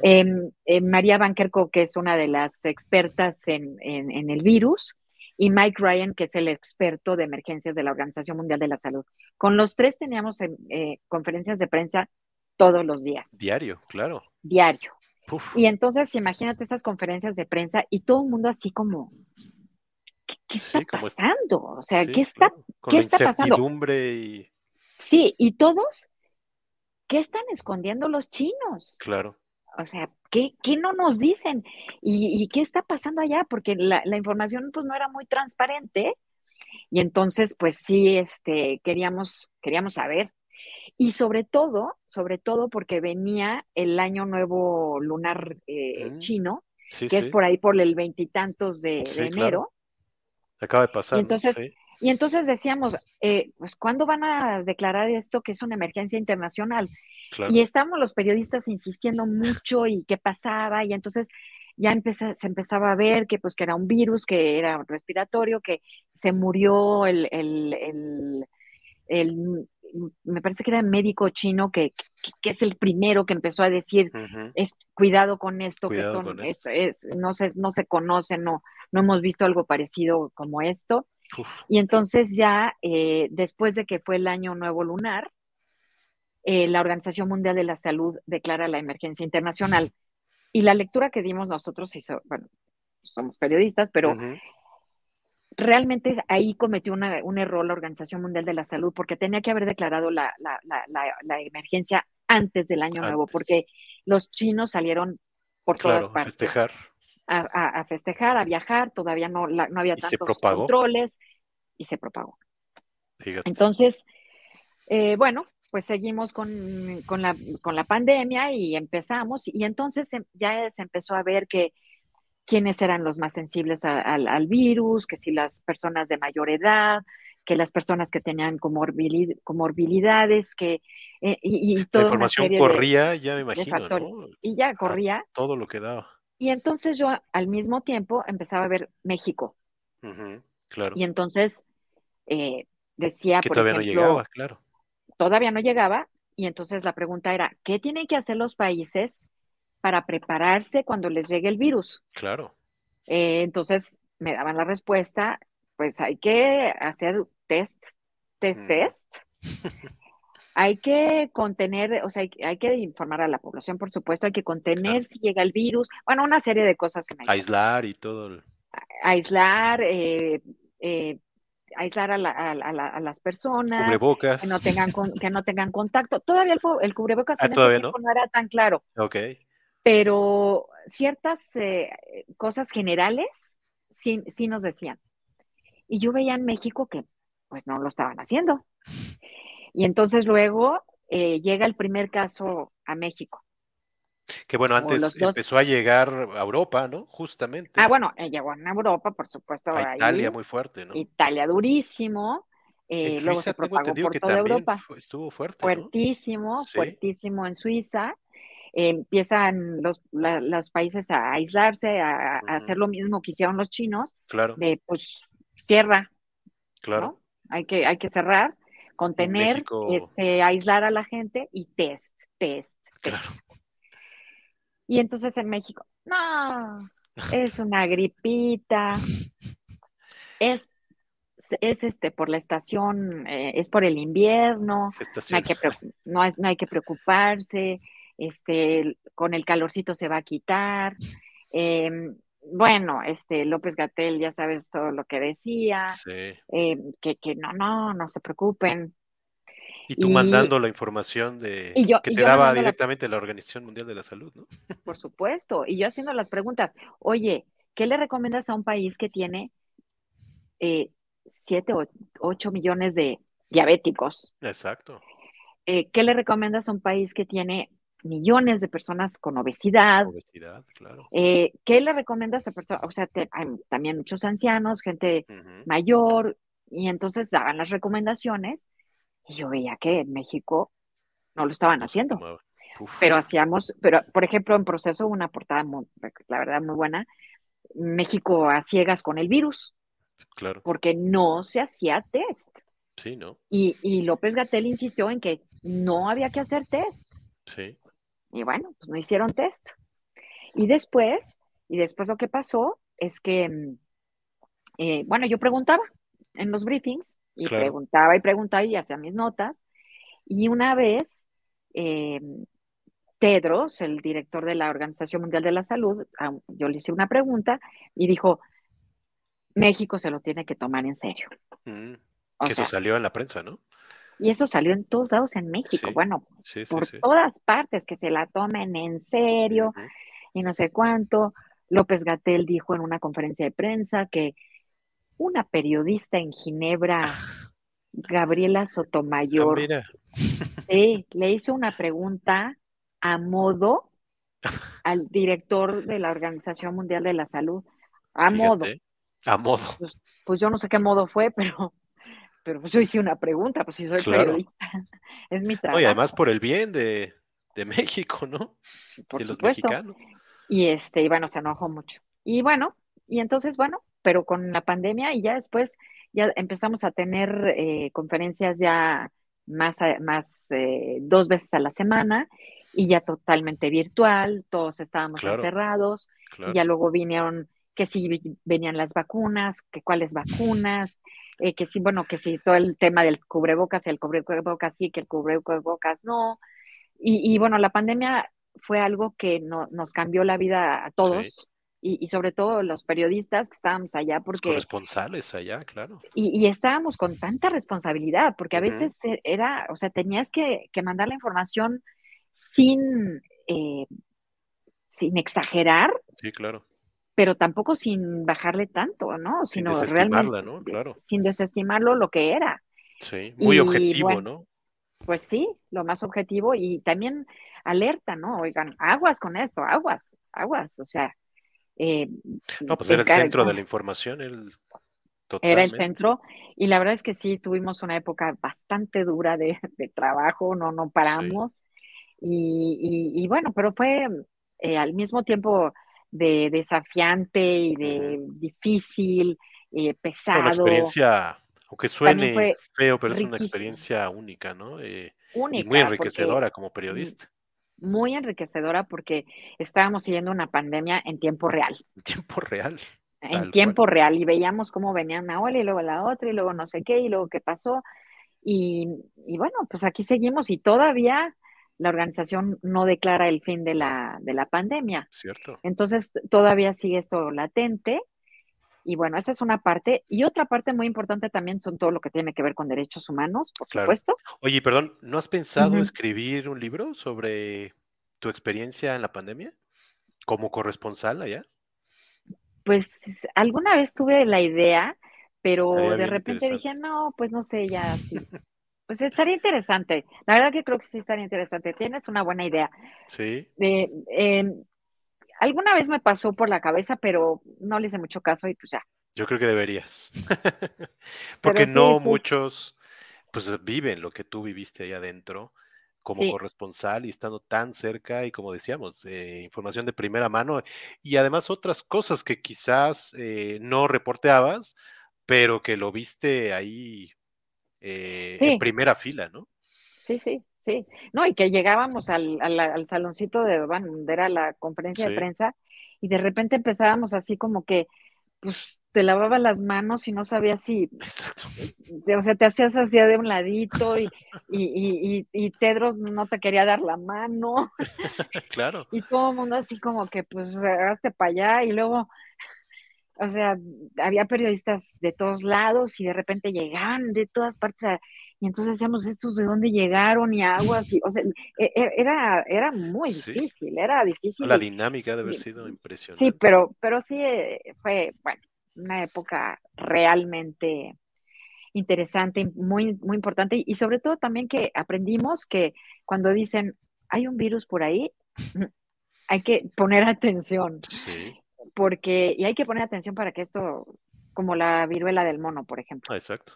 Em, eh, María Bankerco, que es una de las expertas en, el virus, y Mike Ryan, que es el experto de emergencias de la Organización Mundial de la Salud. Con los tres teníamos em, eh, conferencias de prensa todos los días. Diario, claro. Diario. Y entonces imagínate esas conferencias de prensa y todo el mundo así como, ¿qué, está pasando? O sea, ¿qué está, ¿qué está pasando? Y... Sí, y todos, ¿qué están escondiendo los chinos? Claro. O sea, ¿qué, qué no nos dicen? ¿Y, qué está pasando allá? Porque la, la, información pues no era muy transparente. Y entonces, pues sí, este, queríamos, queríamos saber. Y sobre todo, sobre todo porque venía el año nuevo lunar eh, mm. chino, que es por ahí por el veintitantos de, enero. Acaba de pasar. Y entonces, y entonces decíamos, eh, pues, ¿cuándo van a declarar esto que es una emergencia internacional? Y estábamos los periodistas insistiendo mucho y qué pasaba, y entonces ya se empezaba a ver que pues que era un virus, que era respiratorio, que se murió el, el, el, me parece que era médico chino que, que, es el primero que empezó a decir, es, cuidado con esto, que esto, Es, no, se, no se conoce, no, no hemos visto algo parecido como esto. Y entonces ya eh, después de que fue el año nuevo lunar, eh, la Organización Mundial de la Salud declara la emergencia internacional. Y la lectura que dimos nosotros, hizo, bueno, somos periodistas, pero realmente ahí cometió un error la Organización Mundial de la Salud porque tenía que haber declarado la, emergencia antes del año nuevo, porque los chinos salieron por todas partes. A festejar. A, festejar, a viajar, todavía no, no había tantos controles y se propagó. Entonces, eh, bueno, pues seguimos con, la, con la pandemia y empezamos, y entonces em, ya se empezó a ver que quiénes eran los más sensibles al virus, que si las personas de mayor edad, que las personas que tenían comorbilidades, que eh, y, toda la información corría, ya me imagino, y ya corría. todo lo que daba. Y entonces yo al mismo tiempo empezaba a ver México. claro. Y entonces eh, decía, que todavía no llegaba, claro. Todavía no llegaba, y entonces la pregunta era, ¿qué tienen que hacer los países para prepararse cuando les llegue el virus. Claro. Eh, entonces me daban la respuesta, pues hay que hacer test, test, mm. test. <laughs> hay que contener, o sea, hay, que informar a la población, por supuesto, hay que contener si llega el virus, bueno, una serie de cosas que me... Aislar y todo. Aislar, eh, eh, aislar a, las personas, cubrebocas. que no tengan que no tengan contacto. Todavía el, cubrebocas ah, todavía no? no era tan claro. Ok pero ciertas eh, cosas generales sí, sí nos decían. Y yo veía en México que pues no lo estaban haciendo. Y entonces luego eh, llega el primer caso a México. Que bueno, antes empezó a llegar a Europa, ¿no? Justamente. Ah, bueno, eh, llegó a Europa, por supuesto. A Italia muy fuerte, ¿no? Italia durísimo. luego se propagó por toda Europa. Estuvo fuerte. Fuertísimo, fuertísimo en Suiza empiezan los, los, países a aislarse, a, hacer lo mismo que hicieron los chinos, claro. de pues cierra, claro. Hay que, hay que cerrar, contener, este, aislar a la gente y test, test, Claro. Y entonces en México, no, es una gripita, <laughs> es es este por la estación, eh, es por el invierno, no hay, que, no, es, no hay que preocuparse, este, con el calorcito se va a quitar. Bueno, este López Gatel, ya sabes todo lo que decía, em, que, que, no, no, no se preocupen. Y tú mandando la información de que te daba directamente la... Organización Mundial de la Salud, ¿no? Por supuesto, y yo haciendo las preguntas, oye, ¿qué le recomiendas a un país que tiene eh, siete o ocho millones de diabéticos? Exacto. Eh, ¿Qué le recomiendas a un país que tiene millones de personas con obesidad. Obesidad, claro. Eh, ¿Qué le recomiendas a personas? O sea, hay también muchos ancianos, gente mayor, y entonces daban las recomendaciones, y yo veía que en México no lo estaban haciendo. Pero hacíamos, pero por ejemplo, en proceso, una portada, muy, la verdad, muy buena, México a ciegas con el virus. Claro. Porque no se hacía test. Sí, ¿no? Y, y López Gatel insistió en que no había que hacer test. Sí. Y bueno, pues no hicieron test. Y después, y después lo que pasó es que, mm, eh, bueno, yo preguntaba en los briefings y preguntaba y preguntaba y hacía mis notas. Y una vez, eh, Tedros, el director de la Organización Mundial de la Salud, yo le hice una pregunta y dijo, México se lo tiene que tomar en serio. Mm, que eso salió en la prensa, ¿no? Y eso salió en todos lados en México, bueno, por todas partes, que se la tomen en serio y no sé cuánto. López Gatel dijo en una conferencia de prensa que una periodista en Ginebra, Gabriela Sotomayor, ah, sí, le hizo una pregunta a modo <laughs> al director de la Organización Mundial de la Salud, a modo. A modo. Pues, pues yo no sé qué modo fue, pero pero pues yo hice una pregunta, pues si soy periodista, <laughs> es mi trabajo. y además por el bien de, México, ¿no? por supuesto. Y este, y bueno, se enojó mucho. Y bueno, y entonces, bueno, pero con la pandemia y ya después ya empezamos a tener eh, conferencias ya más, más eh, dos veces a la semana y ya totalmente virtual, todos estábamos encerrados, y ya luego vinieron que si venían las vacunas, que cuáles vacunas, eh, que sí, bueno, que sí, todo el tema del cubrebocas, el cubrebocas sí, que el cubrebocas no. Y, bueno, la pandemia fue algo que no, nos cambió la vida a todos. Y, sobre todo los periodistas que estábamos allá porque... Los corresponsales allá, claro. Y, estábamos con tanta responsabilidad, porque a veces e, era, o sea, tenías que, mandar la información sin, eh, sin exagerar. Sí, claro pero tampoco sin bajarle tanto, ¿no? Sino sin realmente, ¿no? Claro. Sin desestimarlo lo que era. Sí, muy objetivo, ¿no? Pues sí, lo más objetivo y también alerta, ¿no? Oigan, aguas con esto, aguas, aguas, o sea. Eh, no, pues era el centro de la información, el, Era el centro y la verdad es que sí, tuvimos una época bastante dura de, <laughs> trabajo, no, no paramos. Y, bueno, pero fue eh, al mismo tiempo de desafiante y de difícil, eh, pesado. Una experiencia, aunque suene feo, pero es una experiencia única, ¿no? Eh, y muy enriquecedora como periodista. Muy enriquecedora porque estábamos siguiendo una pandemia en tiempo real. En tiempo real. En tiempo real y veíamos cómo venía una ola y luego la otra y luego no sé qué y luego qué pasó. Y, y bueno, pues aquí seguimos y todavía la organización no declara el fin de la, de la pandemia. Cierto. Entonces, todavía sigue esto latente. Y bueno, esa es una parte. Y otra parte muy importante también son todo lo que tiene que ver con derechos humanos, por supuesto. Oye, perdón, ¿no has pensado escribir un libro sobre tu experiencia en la pandemia como corresponsal allá? Pues alguna vez tuve la idea, pero de repente dije, no, pues no sé, ya sí. Pues estaría interesante. La verdad que creo que sí estaría interesante. Tienes una buena idea. Sí. Em, alguna vez me pasó por la cabeza, pero no le hice mucho caso y pues ya. Yo creo que deberías. <laughs> Porque no muchos pues viven lo que tú viviste ahí adentro como corresponsal y estando tan cerca y como decíamos, eh, información de primera mano y además otras cosas que quizás eh, no reporteabas, pero que lo viste ahí eh, en primera fila, ¿no? Sí, sí, sí. No, y que llegábamos al, al, saloncito de donde era la conferencia de prensa y de repente empezábamos así como que, pues te lavaba las manos y no sabías si, Exacto. o sea, te hacías así de un ladito y, y, y, y, Tedros no te quería dar la mano. <laughs> claro. Y todo el mundo así como que, pues, agarraste para allá y luego o sea, había periodistas de todos lados y de repente llegaban de todas partes y entonces decíamos, ¿estos de dónde llegaron? y aguas, y, o sea, e, e, era, era muy difícil, era difícil. La dinámica debe haber sido impresionante. Sí, pero, pero sí eh, fue, bueno, una época realmente interesante, muy, muy importante y sobre todo también que aprendimos que cuando dicen hay un virus por ahí, hay que poner atención. Sí. Porque, y hay que poner atención para que esto, como la viruela del mono, por ejemplo. Exacto.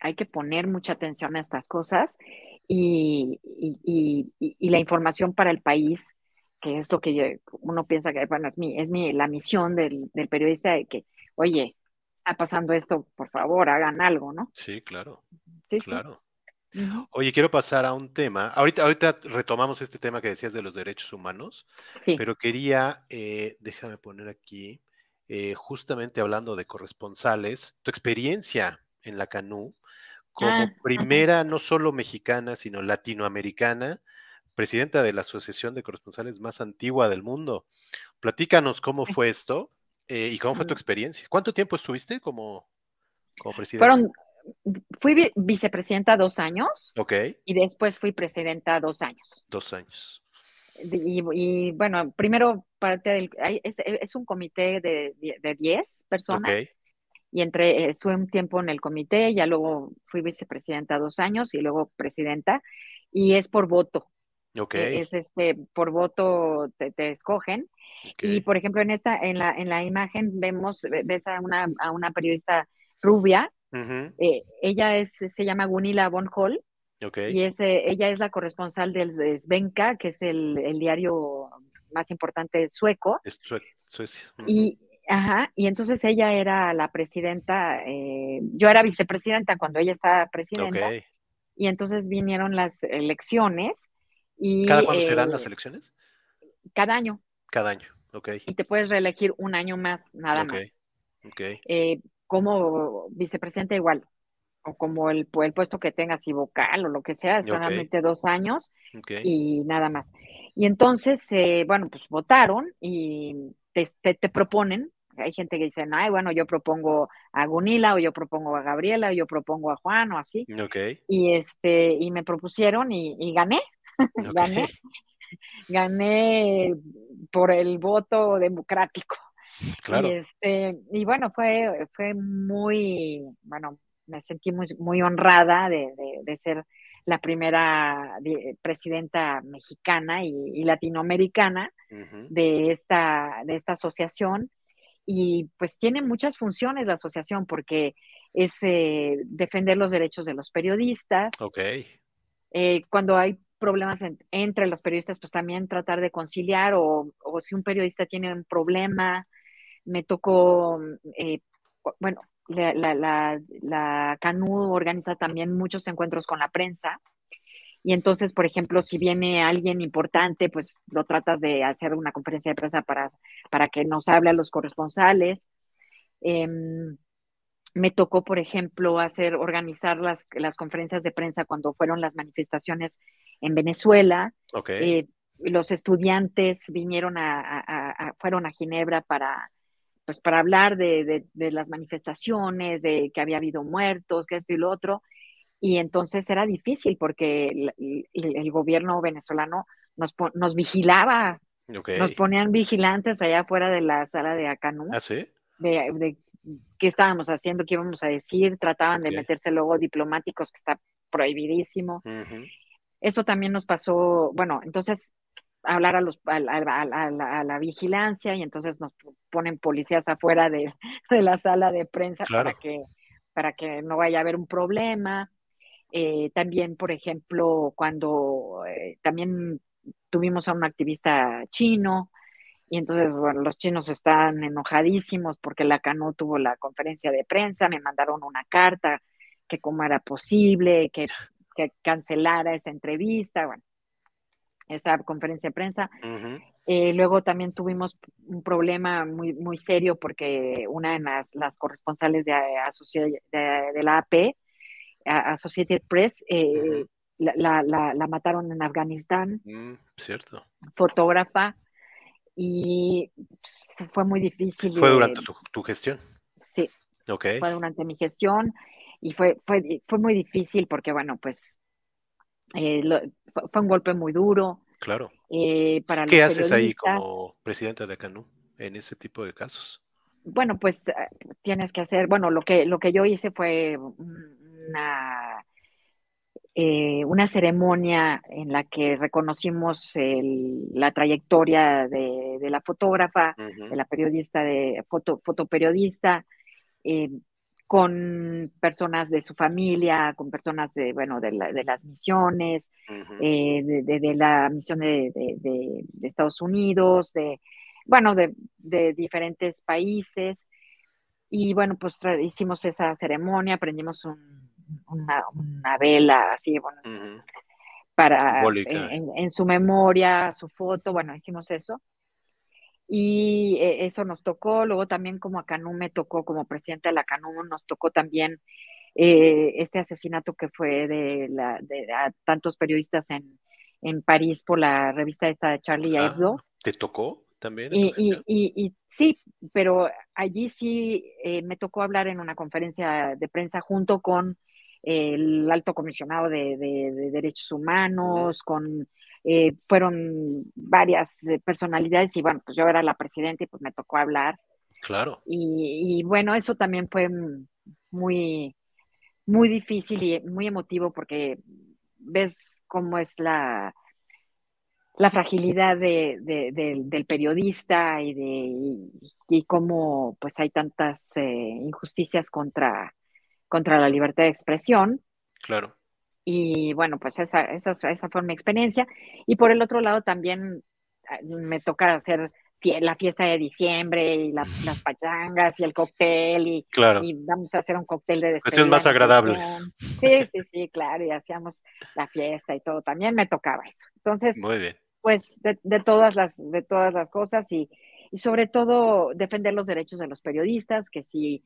Hay que poner mucha atención a estas cosas y, la información para el país, que es lo que uno piensa que, bueno, es, mi, es mi, la misión del, del periodista de que, oye, está pasando esto, por favor, hagan algo, ¿no? Sí, claro. Sí, claro. Oye, quiero pasar a un tema. Ahorita, ahorita retomamos este tema que decías de los derechos humanos, sí. pero quería, eh, déjame poner aquí, eh, justamente hablando de corresponsales, tu experiencia en la CANU como ah, primera, no solo mexicana, sino latinoamericana, presidenta de la Asociación de Corresponsales más antigua del mundo. Platícanos cómo fue esto eh, y cómo fue tu experiencia. ¿Cuánto tiempo estuviste como, como presidenta? Fueron fui vicepresidenta dos años. Ok. Y después fui presidenta dos años. Dos años. Y, bueno, primero parte del, es, un comité de, de 10 personas. Okay. Y entre, estuve un tiempo en el comité, ya luego fui vicepresidenta dos años y luego presidenta. Y es por voto. Okay. Es este, por voto te, escogen. Y por ejemplo, en esta, en la, en la imagen vemos, ves a una, a una periodista rubia eh, ella es, se llama Gunilla von Hall. Y es, ella es la corresponsal del Svenka, que es el, diario más importante sueco. Es Suecia. Y, ajá, y entonces ella era la presidenta, eh, yo era vicepresidenta cuando ella estaba presidenta. Y entonces vinieron las elecciones. Y, ¿Cada cuándo se dan las eh, elecciones? Cada año. Cada año, ok. Y te puedes reelegir un año más, nada más. Ok como vicepresidenta igual, o como el, el, puesto que tengas y vocal o lo que sea, solamente dos años y nada más. Y entonces, eh, bueno, pues votaron y te, te, proponen, hay gente que dice, ay, bueno, yo propongo a Gunila o yo propongo a Gabriela o yo propongo a Juan o así. Y, este, y me propusieron y, gané, <laughs> gané, gané por el voto democrático. Claro. Y, este, y bueno, fue, fue muy, bueno, me sentí muy, muy honrada de, de, ser la primera presidenta mexicana y, latinoamericana de, esta, de esta asociación. Y pues tiene muchas funciones la asociación porque es eh, defender los derechos de los periodistas. Ok. Eh, cuando hay problemas entre los periodistas, pues también tratar de conciliar o, o si un periodista tiene un problema, me tocó, eh, bueno, la, la, la, CANU organiza también muchos encuentros con la prensa. Y entonces, por ejemplo, si viene alguien importante, pues lo tratas de hacer una conferencia de prensa para, para que nos hable a los corresponsales. Em, me tocó, por ejemplo, hacer, organizar las, las, conferencias de prensa cuando fueron las manifestaciones en Venezuela. Okay. Eh, los estudiantes vinieron a, fueron a Ginebra para, pues para hablar de, las manifestaciones, de que había habido muertos, que esto y lo otro. Y entonces era difícil porque el, gobierno venezolano nos, nos vigilaba, nos ponían vigilantes allá afuera de la sala de Acanú. ¿Ah, sí? De, qué estábamos haciendo, qué íbamos a decir, trataban de meterse luego diplomáticos, que está prohibidísimo. Eso también nos pasó, bueno, entonces hablar a, los, a, la, vigilancia y entonces nos ponen policías afuera <laughs> de, la sala de prensa para, que, para que no vaya a haber un problema. Eh, también, por ejemplo, cuando eh, también tuvimos a un activista chino y entonces, bueno, los chinos están enojadísimos porque la CANU tuvo la conferencia de prensa, me mandaron una carta que cómo era posible, que, que cancelara esa entrevista, bueno, esa conferencia de prensa. Eh, luego también tuvimos un problema muy, muy serio porque una de las, las corresponsales de, de, la AP, Associated Press, eh, la, la, mataron en Afganistán. Mm, cierto. Fotógrafa. Y pues, fue muy difícil. ¿Fue durante tu, gestión? Sí. Okay. Fue durante mi gestión y fue, fue, fue muy difícil porque, bueno, pues eh, fue un golpe muy duro. Claro. Eh, para ¿Qué haces ahí como presidenta de CANU en ese tipo de casos? Bueno, pues eh, tienes que hacer, bueno, lo que, lo que yo hice fue una, eh, una ceremonia en la que reconocimos la trayectoria de, la fotógrafa, de la periodista, de foto, fotoperiodista, eh, con personas de su familia, con personas de, bueno, de, las misiones, eh, de, la misión de, Estados Unidos, de, bueno, de, diferentes países. Y bueno, pues hicimos esa ceremonia, prendimos una, vela así, bueno, para en, su memoria, su foto, bueno, hicimos eso. Y eh, eso nos tocó, luego también como a Canú me tocó, como presidente de la Canú, nos tocó también eh, este asesinato que fue de, la, de, tantos periodistas en, en, París por la revista esta de Charlie ah, Hebdo. ¿Te tocó también? Y, y, y, sí, pero allí sí eh, me tocó hablar en una conferencia de prensa junto con el alto comisionado de, de derechos humanos, con eh, fueron varias eh, personalidades y bueno, pues yo era la presidenta y pues me tocó hablar. Claro. Y, bueno, eso también fue muy, muy difícil y muy emotivo porque ves cómo es la, la fragilidad de, del periodista y de y, cómo pues hay tantas eh, injusticias contra, contra la libertad de expresión. Claro. Y bueno, pues esa, esa, esa fue mi experiencia. Y por el otro lado también ah, me toca hacer la fiesta de diciembre y las pachangas y el cóctel y, y, vamos a hacer un cóctel de despedida. más agradables. Sí, sí, sí, claro, y hacíamos la fiesta y todo. También me tocaba eso. Entonces, Muy bien. pues de, de, todas las, de todas las cosas y, y sobre todo defender los derechos de los periodistas, que si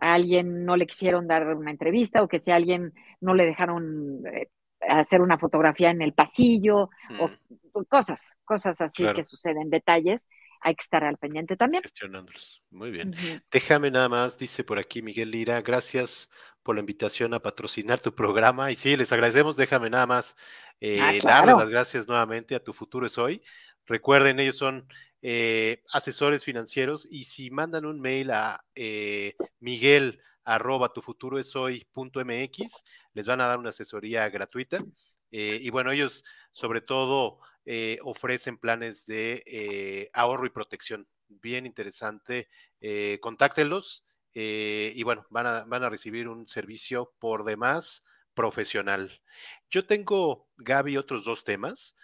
a alguien no le quisieron dar una entrevista o que si a alguien no le dejaron eh, hacer una fotografía en el pasillo o mm. cosas, cosas así que suceden, detalles, hay que estar al pendiente también. Gestionándolos. Muy bien. Déjame nada más, dice por aquí Miguel Lira, gracias por la invitación a patrocinar tu programa. Y sí, les agradecemos. Déjame nada más eh, ah, darles las gracias nuevamente a Tu Futuro es Hoy. Recuerden, ellos son eh, asesores financieros y si mandan un mail a eh, miguel arroba tu futuro es hoy punto mx, les van a dar una asesoría gratuita. Eh, y bueno, ellos sobre todo eh, ofrecen planes de ahorro y protección. Bien interesante. contáctenlos y bueno, van a, van a recibir un servicio por demás profesional. Yo tengo, Gaby, otros dos temas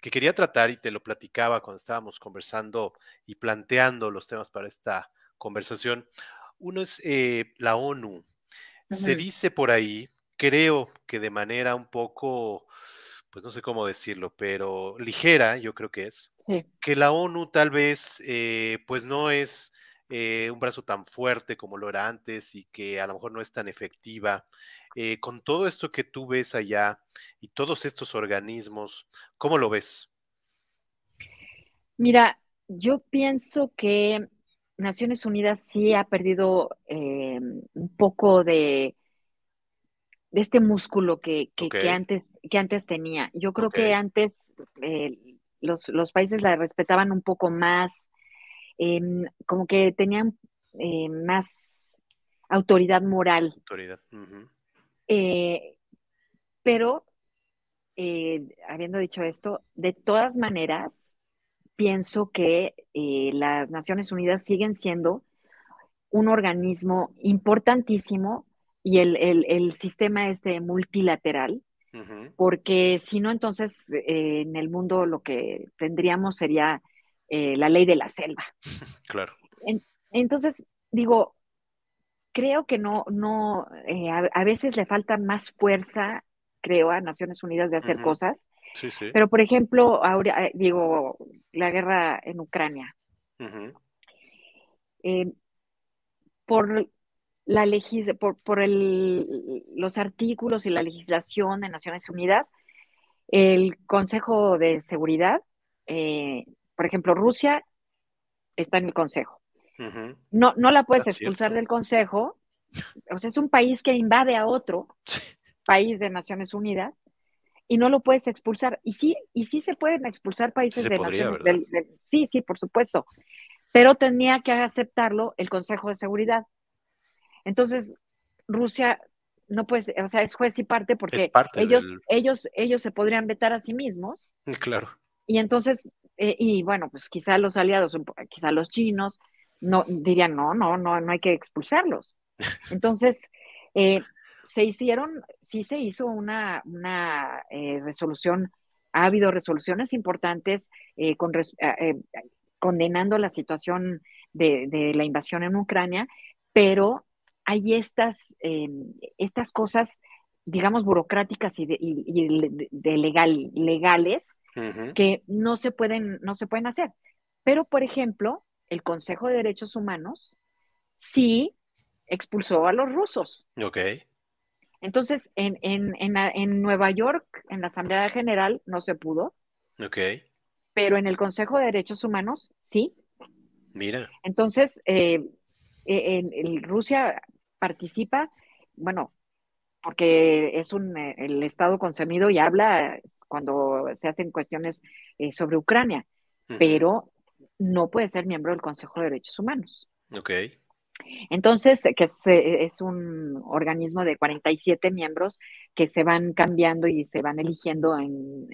que quería tratar y te lo platicaba cuando estábamos conversando y planteando los temas para esta conversación. Uno es eh, la ONU. Se dice por ahí, creo que de manera un poco, pues no sé cómo decirlo, pero ligera, yo creo que es, que la ONU tal vez, eh, pues no es eh, un brazo tan fuerte como lo era antes y que a lo mejor no es tan efectiva. Eh, con todo esto que tú ves allá y todos estos organismos, ¿cómo lo ves? Mira, yo pienso que Naciones Unidas sí ha perdido eh, un poco de, de este músculo que, antes, que antes tenía. Yo creo que antes los, los, países la respetaban un poco más, Em, como que tenían eh, más autoridad moral. Autoridad. Eh, pero, eh, habiendo dicho esto, de todas maneras, pienso que las Naciones Unidas siguen siendo un organismo importantísimo y el, sistema este multilateral, porque si no, entonces en el mundo lo que tendríamos sería eh, la ley de la selva. <laughs> Claro. entonces, digo, creo que no, no, eh, a, veces le falta más fuerza, creo, a Naciones Unidas de hacer cosas. Sí, sí. Pero, por ejemplo, ahora, eh, digo, la guerra en Ucrania. por la legis por, por el, los artículos y la legislación de Naciones Unidas, el Consejo de Seguridad eh, por ejemplo, Rusia está en el Consejo. no, no la puedes expulsar del Consejo. O sea, es un país que invade a otro país de Naciones Unidas y no lo puedes expulsar. Y sí, y sí se pueden expulsar países de Naciones Unidas. Sí, sí, por supuesto. Pero tenía que aceptarlo el Consejo de Seguridad. Entonces, Rusia no pues, o sea, es juez y parte porque ellos, ellos, ellos se podrían vetar a sí mismos. <laughs> Claro. Y entonces, eh, y bueno, pues quizá los aliados, quizá los chinos, no dirían, no, no, no, no hay que expulsarlos. <laughs> Entonces, eh, se hicieron, sí se hizo una, una eh, resolución, ha habido resoluciones importantes con, condenando la situación de, de, la invasión en Ucrania, pero hay estas, estas cosas, digamos, burocráticas y de, legal, legales que no se, pueden, no se pueden hacer. Pero, por ejemplo, el Consejo de Derechos Humanos sí expulsó a los rusos. Ok. Entonces, en, en, en, Nueva York, en la Asamblea General, no se pudo. Ok. Pero en el Consejo de Derechos Humanos, sí. Mira. Entonces, eh, e, en, Rusia participa, bueno, porque es un, eh, el Estado concernido y habla cuando se hacen cuestiones eh, sobre Ucrania, pero no puede ser miembro del Consejo de Derechos Humanos. Ok. Entonces, que es, eh, es, un organismo de 47 miembros que se van cambiando y se van eligiendo en,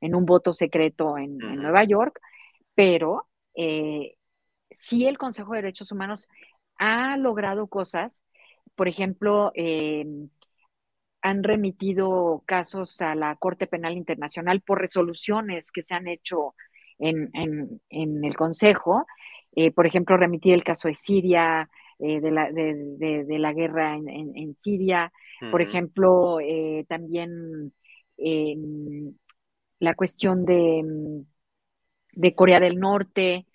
en, un voto secreto en, Nueva York, pero eh, sí el Consejo de Derechos Humanos ha logrado cosas, por ejemplo, eh, han remitido casos a la Corte Penal Internacional por resoluciones que se han hecho en, el Consejo. Eh, por ejemplo, remitir el caso de Siria, eh, de, la, de, la, guerra en, Siria. Por ejemplo, también la cuestión de, de Corea del Norte.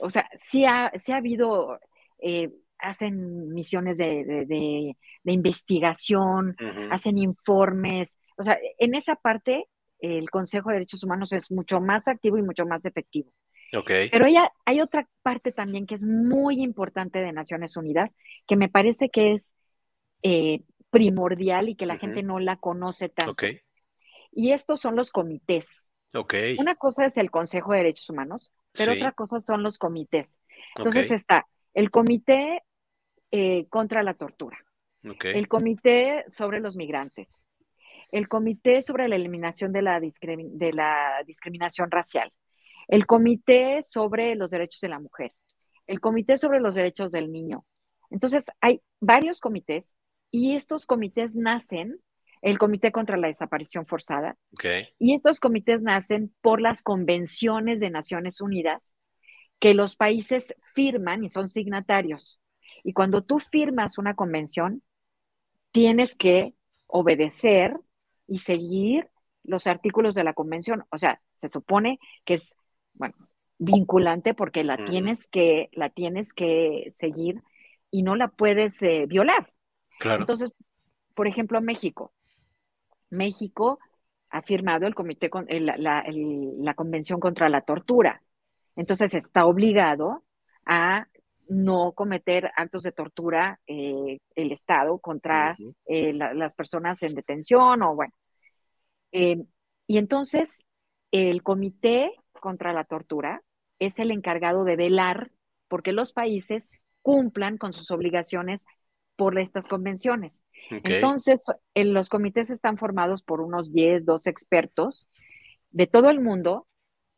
O sea, sí ha, sí ha habido hacen misiones de, investigación, hacen informes. O sea, en esa parte el Consejo de Derechos Humanos es mucho más activo y mucho más efectivo. Okay. Pero hay, hay otra parte también que es muy importante de Naciones Unidas, que me parece que es eh, primordial y que la gente no la conoce tanto. Okay. Y estos son los comités. Okay. Una cosa es el Consejo de Derechos Humanos, pero otra cosa son los comités. Entonces está el Comité eh, contra la tortura, el Comité sobre los Migrantes, el Comité sobre la Eliminación de la, de la Discriminación Racial, el Comité sobre los Derechos de la Mujer, el Comité sobre los Derechos del Niño. Entonces, hay varios comités y estos comités nacen, el Comité contra la Desaparición Forzada, y estos comités nacen por las convenciones de Naciones Unidas que los países firman y son signatarios. Y cuando tú firmas una convención, tienes que obedecer y seguir los artículos de la convención. O sea, se supone que es, bueno, vinculante porque la tienes que, la tienes que seguir y no la puedes eh, violar. Claro. Entonces, por ejemplo, México. México ha firmado el comité con, la convención contra la tortura. Entonces está obligado a no cometer actos de tortura eh, el Estado contra eh, las personas en detención o bueno. Eh, y entonces el Comité contra la Tortura es el encargado de velar porque los países cumplan con sus obligaciones por estas convenciones. Entonces, los comités están formados por unos 10, 12 expertos de todo el mundo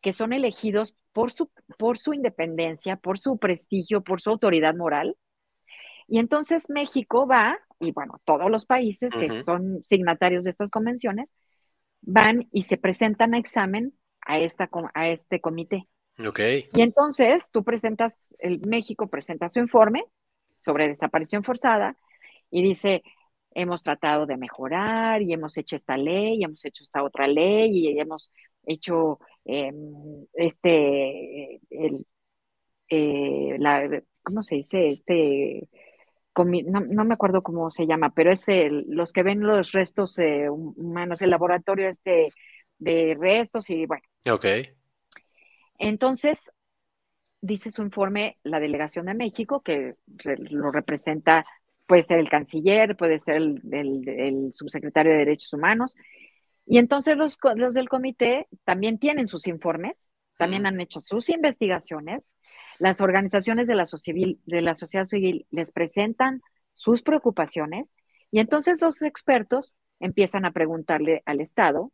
que son elegidos por su, por su independencia, por su prestigio, por su autoridad moral. Y entonces México va, y bueno, todos los países que son signatarios de estas convenciones, van y se presentan a examen a, esta, a este comité. Okay. Y entonces tú presentas, el México presenta su informe sobre desaparición forzada y dice, hemos tratado de mejorar y hemos hecho esta ley, y hemos hecho esta otra ley y hemos hecho em, este, el, eh, la, ¿cómo se dice? Este, no, me acuerdo cómo se llama, pero es el, los que ven los restos eh, humanos, el laboratorio este de restos y bueno. Ok. Entonces, dice su informe la delegación de México, que lo representa, puede ser el canciller, puede ser el, el subsecretario de Derechos Humanos, y entonces los, los del comité también tienen sus informes, también han hecho sus investigaciones. Las organizaciones de la, de la sociedad civil les presentan sus preocupaciones Y entonces los expertos empiezan a preguntarle al Estado,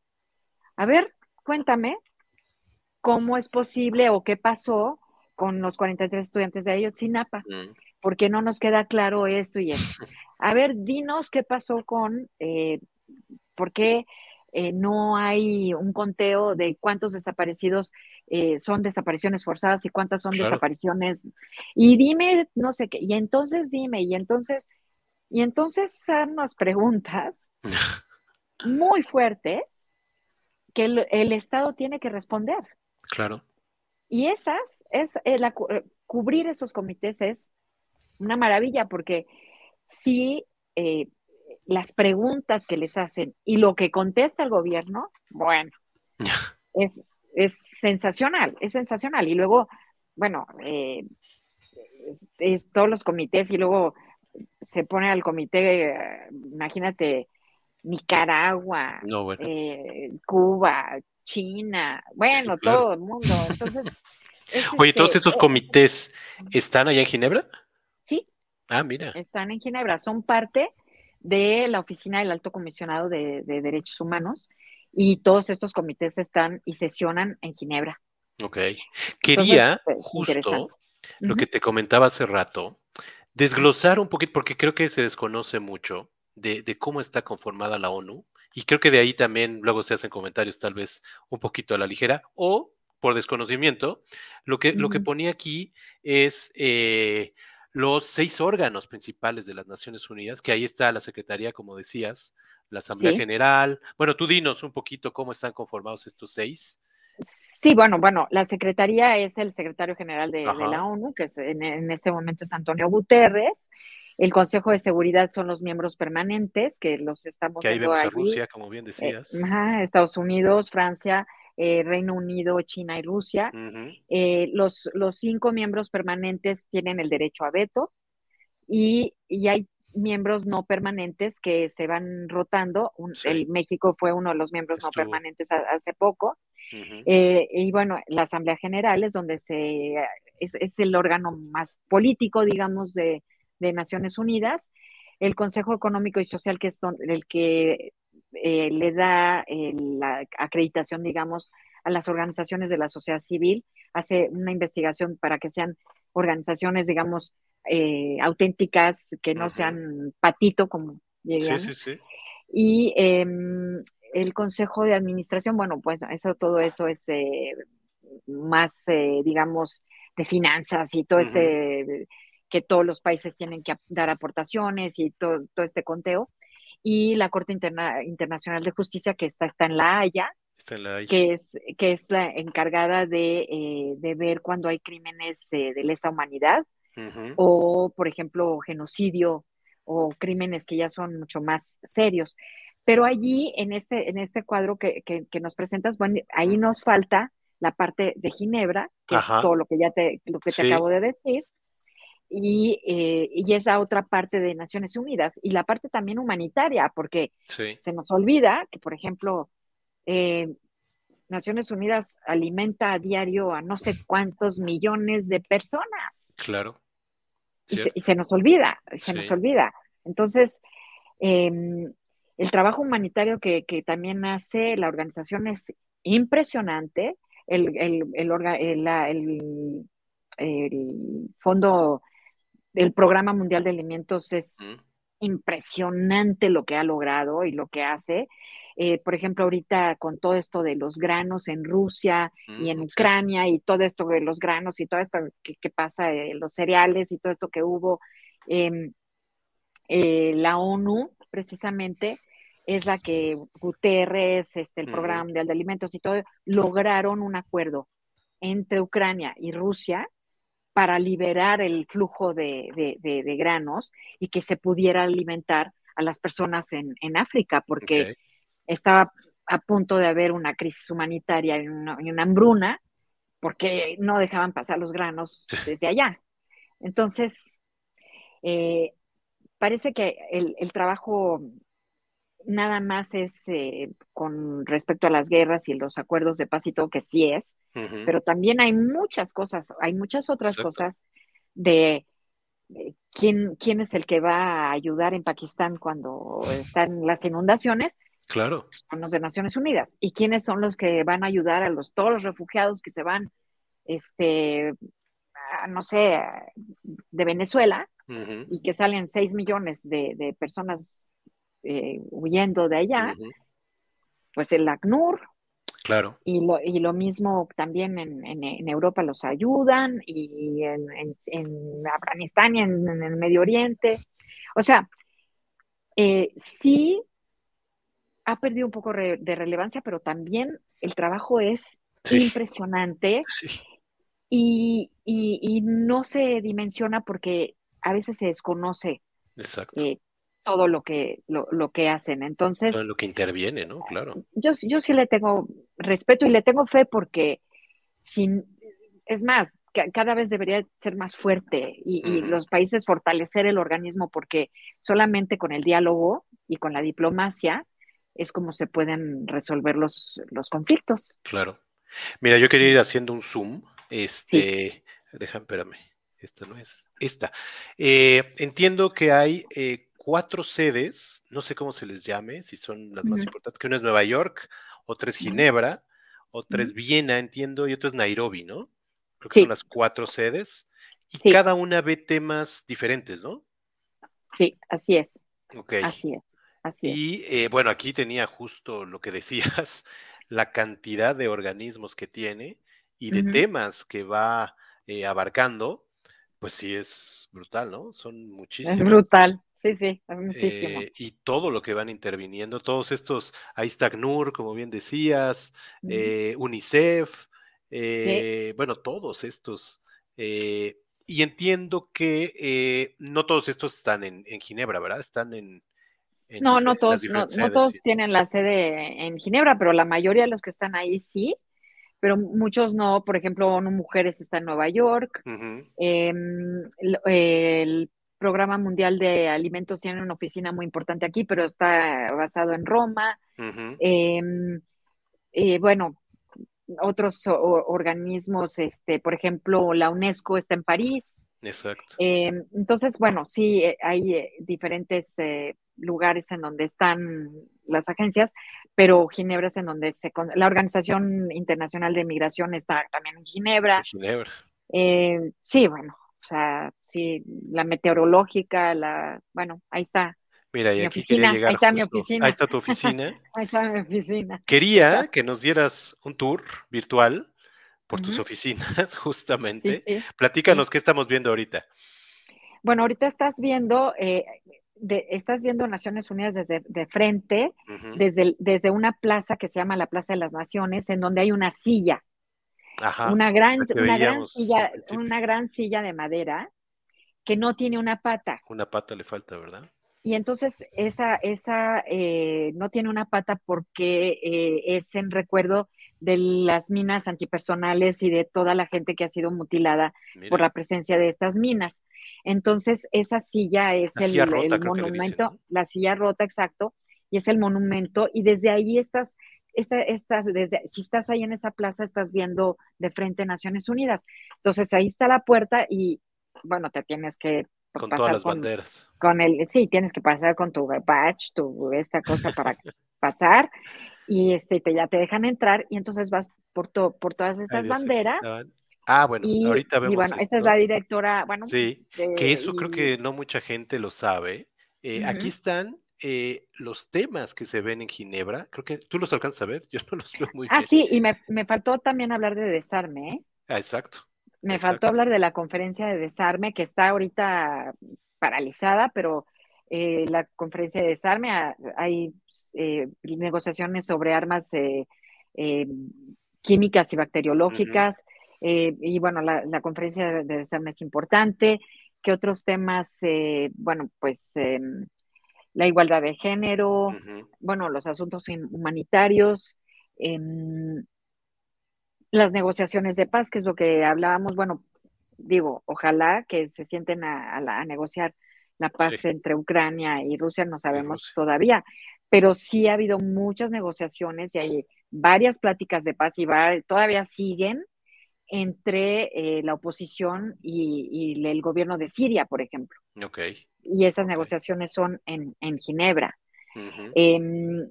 a ver, cuéntame, ¿cómo es posible o qué pasó con los 43 estudiantes de Ayotzinapa? Mm. ¿Por qué no nos queda claro esto y esto? <laughs> A ver, dinos qué pasó con, eh, por qué eh, no hay un conteo de cuántos desaparecidos eh, son desapariciones forzadas y cuántas son desapariciones. Y dime, no sé qué, y entonces dime, y entonces, y entonces son unas preguntas <laughs> muy fuertes que el, Estado tiene que responder. Claro. Y esas, es eh, cubrir esos comités es una maravilla porque si las preguntas que les hacen y lo que contesta el gobierno, bueno, <laughs> es, sensacional, es sensacional. Y luego, bueno, eh, es, todos los comités y luego se pone al comité, imagínate, Nicaragua, eh, Cuba, China, bueno, todo el mundo. Entonces, <laughs> Oye, todos este, estos eh, comités están allá en Ginebra? Sí. Ah, mira. Están en Ginebra, son parte de la Oficina del Alto Comisionado de, Derechos Humanos y todos estos comités están y sesionan en Ginebra. Ok. Quería, pues, justo lo que te comentaba hace rato, desglosar un poquito, porque creo que se desconoce mucho de, cómo está conformada la ONU, y creo que de ahí también luego se hacen comentarios tal vez un poquito a la ligera, o por desconocimiento, lo que, lo que ponía aquí es eh, los seis órganos principales de las Naciones Unidas, que ahí está la Secretaría, como decías, la Asamblea General. Bueno, tú dinos un poquito cómo están conformados estos seis. Sí, bueno, bueno, la Secretaría es el secretario general de, la ONU, que es, en, este momento es Antonio Guterres. El Consejo de Seguridad son los miembros permanentes, que los estamos que ahí vemos a Rusia, como bien eh, decías. Estados Unidos, Francia, eh, Reino Unido, China y Rusia. Eh, los, los cinco miembros permanentes tienen el derecho a veto y, hay miembros no permanentes que se van rotando. El México fue uno de los miembros no permanentes hace poco. Eh, y bueno, la Asamblea General es donde se es, el órgano más político, digamos, de, de, Naciones Unidas. El Consejo Económico y Social, que es el que eh, le da eh, la acreditación, digamos, a las organizaciones de la sociedad civil, hace una investigación para que sean organizaciones, digamos, eh, auténticas, que no sean patito como llegan. Sí, sí, sí. Y em, el consejo de administración, bueno, pues eso, todo eso es más, digamos, de finanzas y todo este, que todos los países tienen que dar aportaciones y todo, todo este conteo y la Corte Internacional de Justicia que está, está en La Haya, que es, que es la encargada de, eh, ver cuando hay crímenes de lesa humanidad o, por ejemplo, genocidio o crímenes que ya son mucho más serios. Pero allí, en este, en este cuadro que, nos presentas, bueno, ahí nos falta la parte de Ginebra, que es todo lo que ya te, lo que te acabo de decir, y, eh, y, esa otra parte de Naciones Unidas y la parte también humanitaria, porque se nos olvida que, por ejemplo, eh, Naciones Unidas alimenta a diario a no sé cuántos millones de personas. Claro. Y se, nos olvida, se nos olvida. Entonces, em, el trabajo humanitario que, que, también hace la organización es impresionante. El, el, el, el, el Fondo el Programa Mundial de Alimentos es impresionante lo que ha logrado y lo que hace. Eh, por ejemplo, ahorita con todo esto de los granos en Rusia y en Ucrania y todo esto de los granos y todo esto que, pasa, de los cereales y todo esto que hubo, eh, la ONU precisamente es la que Guterres, este, el Programa Mundial de Alimentos y todo, lograron un acuerdo entre Ucrania y Rusia para liberar el flujo de, granos y que se pudiera alimentar a las personas en, África, porque estaba a punto de haber una crisis humanitaria y una, hambruna, porque no dejaban pasar los granos desde allá. Entonces, eh, parece que el, trabajo nada más es eh, con respecto a las guerras y los acuerdos de paz y todo, que sí es, pero también hay muchas cosas, hay muchas otras cosas de, ¿quién, ¿quién es el que va a ayudar en Pakistán cuando están las inundaciones? Claro. Son los de Naciones Unidas. ¿Y quiénes son los que van a ayudar a los, todos los refugiados que se van, este, no sé, de Venezuela y que salen 6 millones de, personas eh, huyendo de allá? Pues el ACNUR, Claro. Y lo, y lo mismo también en, en, Europa los ayudan y en, en Afganistán y en, el Medio Oriente. O sea, eh, sí ha perdido un poco de relevancia, pero también el trabajo es impresionante y, y, no se dimensiona porque a veces se desconoce Exacto. Eh, todo lo que, lo, lo que hacen. Entonces. Todo lo que interviene, ¿no? Claro. Yo, yo sí le tengo respeto y le tengo fe porque sin, es más, cada vez debería ser más fuerte y, los países fortalecer el organismo porque solamente con el diálogo y con la diplomacia es como se pueden resolver los, los conflictos. Claro. Mira, yo quería ir haciendo un zoom. Este, déjame, espérame. Esta no es. Esta. Eh, entiendo que hay eh, cuatro sedes, no sé cómo se les llame, si son las más importantes, que una es Nueva York, otra es Ginebra, otra es Viena, entiendo, y otra es Nairobi, ¿no? Creo que son las cuatro sedes. Y cada una ve temas diferentes, ¿no? Sí, así es. Ok. Así es. Así y eh, bueno, aquí tenía justo lo que decías, <laughs> la cantidad de organismos que tiene y de temas que va eh, abarcando, pues sí es brutal, ¿no? Son muchísimos. Es brutal, Sí, sí, es muchísimo. Eh, y todo lo que van interviniendo, todos estos, ahí está GNUR, como bien decías, eh, UNICEF, eh, bueno, todos estos. y entiendo que no todos estos están en, Ginebra, ¿verdad? Están en... no, no todos, no, todos tienen la sede en Ginebra, pero la mayoría de los que están ahí sí pero muchos no. Por ejemplo, ONU Mujeres está en Nueva York. Em, el, Programa Mundial de Alimentos tiene una oficina muy importante aquí, pero está basado en Roma. Eh, bueno, otros organismos, este, por ejemplo, la UNESCO está en París. Exacto. Em, entonces, bueno, sí, eh, hay eh, diferentes lugares en donde están las agencias, pero Ginebra es en donde se... La Organización Internacional de Migración está también en Ginebra. Ginebra. sí, bueno, o sea, sí, la meteorológica, la, bueno, ahí está. Mira, y aquí oficina, ahí está mi oficina. Ahí está tu oficina. <laughs> ahí está mi oficina. Quería que nos dieras un tour virtual por tus oficinas, <laughs> justamente. Platícanos qué estamos viendo ahorita. Bueno, ahorita estás viendo, eh, estás viendo Naciones Unidas desde de frente, desde, desde una plaza que se llama la Plaza de las Naciones, en donde hay una silla una gran, una gran silla, una gran silla de madera que no tiene una pata. Una pata le falta, ¿verdad? Y entonces esa, esa eh, no tiene una pata porque eh, es en recuerdo de las minas antipersonales y de toda la gente que ha sido mutilada por la presencia de estas minas. Entonces, esa silla es el, monumento, la silla rota, exacto, y es el monumento, y desde ahí estas esta, desde, si estás ahí en esa plaza, estás viendo de frente Naciones Unidas. Entonces ahí está la puerta y, bueno, te tienes que con todas las banderas. Con el, sí, tienes que pasar con tu badge, tu esta cosa para <laughs> pasar y este te, ya te dejan entrar y entonces vas por por todas esas banderas. Ah, bueno, ahorita vemos. Y bueno, esta es la directora, bueno. Sí, que eso creo que no mucha gente lo sabe. Eh, aquí están eh, los temas que se ven en Ginebra, creo que tú los alcanzas a ver, <laughs> yo no los veo muy ah, bien. Ah, sí, y me, faltó también hablar de desarme. ¿eh? Ah, exacto. Me faltó hablar de la conferencia de desarme que está ahorita paralizada, pero eh, la conferencia de desarme ah, hay negociaciones sobre armas químicas y bacteriológicas. y bueno, la, la, conferencia de desarme es importante. ¿Qué otros temas? bueno, pues em, la igualdad de género, bueno, los asuntos humanitarios, em, las negociaciones de paz, que es lo que hablábamos, bueno, digo, ojalá que se sienten a, negociar la paz entre Ucrania y Rusia, no sabemos todavía, pero sí ha habido muchas negociaciones y hay varias pláticas de paz y todavía siguen entre eh, la oposición y, el gobierno de Siria, por ejemplo. Okay. Y esas negociaciones son en, Ginebra. Em,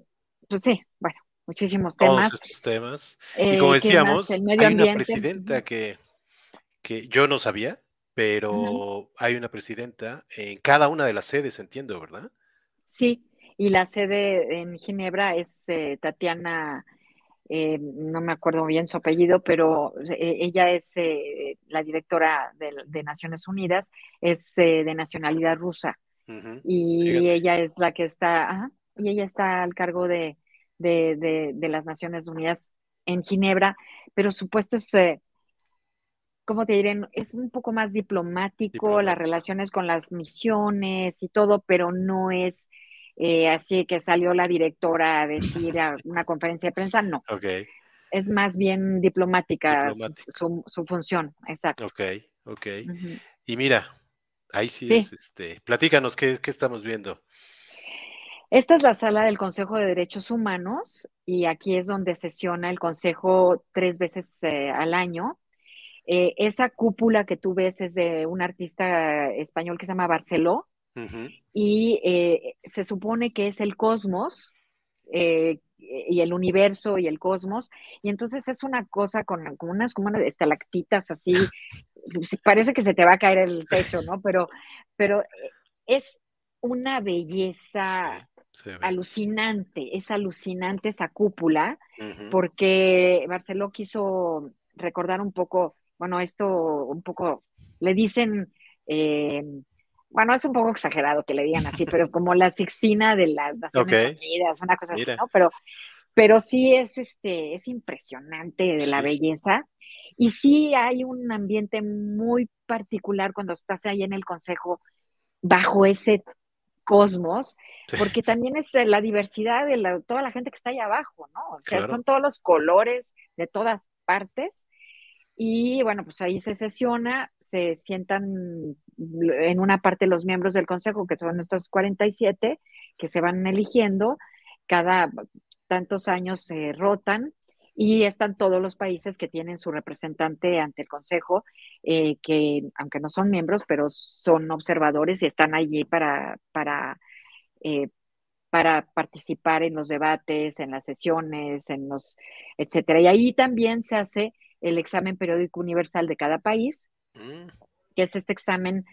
pues sí, bueno, muchísimos temas. Todos estos temas. y como decíamos, hay una presidenta que, que yo no sabía, pero hay una presidenta en cada una de las sedes, entiendo, ¿verdad? Sí, y la sede en Ginebra es eh, Tatiana, eh, no me acuerdo bien su apellido, pero eh, ella es la directora de, Naciones Unidas, es de nacionalidad rusa. Y ella es la que está, y ella está al cargo de, de, las Naciones Unidas en Ginebra, pero supuesto es ¿cómo te diré? Es un poco más diplomático, las relaciones con las misiones y todo, pero no es eh, así que salió la directora a decir a una conferencia de prensa, no. Okay. Es más bien diplomática, Su, función, exacto. Ok, ok. Y mira, ahí sí, Es, este, platícanos, ¿qué, ¿qué estamos viendo? Esta es la sala del Consejo de Derechos Humanos y aquí es donde sesiona el Consejo tres veces eh, al año eh, esa cúpula que tú ves es de un artista español que se llama Barceló y eh, se supone que es el cosmos eh, y el universo y el cosmos. Y entonces es una cosa con, unas como unas estalactitas así, <laughs> parece que se te va a caer el techo, ¿no? Pero, pero es una belleza alucinante, es alucinante esa cúpula, porque Barceló quiso recordar un poco bueno, esto un poco, le dicen, eh, bueno, es un poco exagerado que le digan así, pero como la Sixtina de las Naciones Unidas, una cosa así, ¿no? Pero, pero sí es, este, es impresionante de la belleza. Y sí hay un ambiente muy particular cuando estás ahí en el consejo bajo ese cosmos, porque también es la diversidad de toda la gente que está ahí abajo, ¿no? O sea, son todos los colores de todas partes y bueno, pues ahí se sesiona, se sientan en una parte los miembros del consejo, que son estos 47, que se van eligiendo, cada tantos años se rotan y están todos los países que tienen su representante ante el Consejo, eh, que aunque no son miembros, pero son observadores y están allí para, para, eh, para participar en los debates, en las sesiones, en los, etcétera. Y ahí también se hace el examen periódico universal de cada país, mm. que es este examen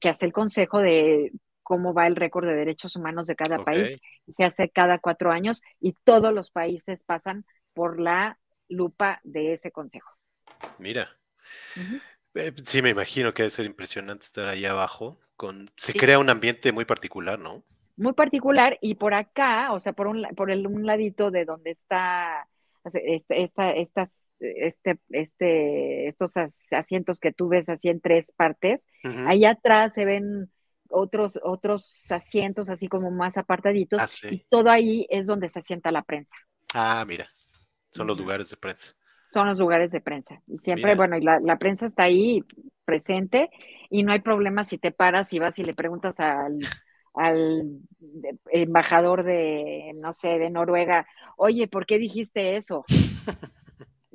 que hace el Consejo de cómo va el récord de derechos humanos de cada país. Se hace cada cuatro años y todos los países pasan por la lupa de ese Consejo. Mira. Eh, sí, me imagino que debe ser impresionante estar ahí abajo. Con... Se crea un ambiente muy particular, ¿no? Muy particular y por acá, o sea, por un, por el, un ladito de donde está este, esta, estas este, este, estos asientos que tú ves así en tres partes. Allá atrás se ven otros, otros asientos así como más apartaditos ah, y todo ahí es donde se sienta la prensa. Ah, mira, son los lugares de prensa. Son los lugares de prensa. Y siempre, bueno, y la, la, prensa está ahí presente y no hay problema si te paras y vas y le preguntas al, al embajador de, no sé, de Noruega, oye, ¿por qué dijiste eso? <laughs>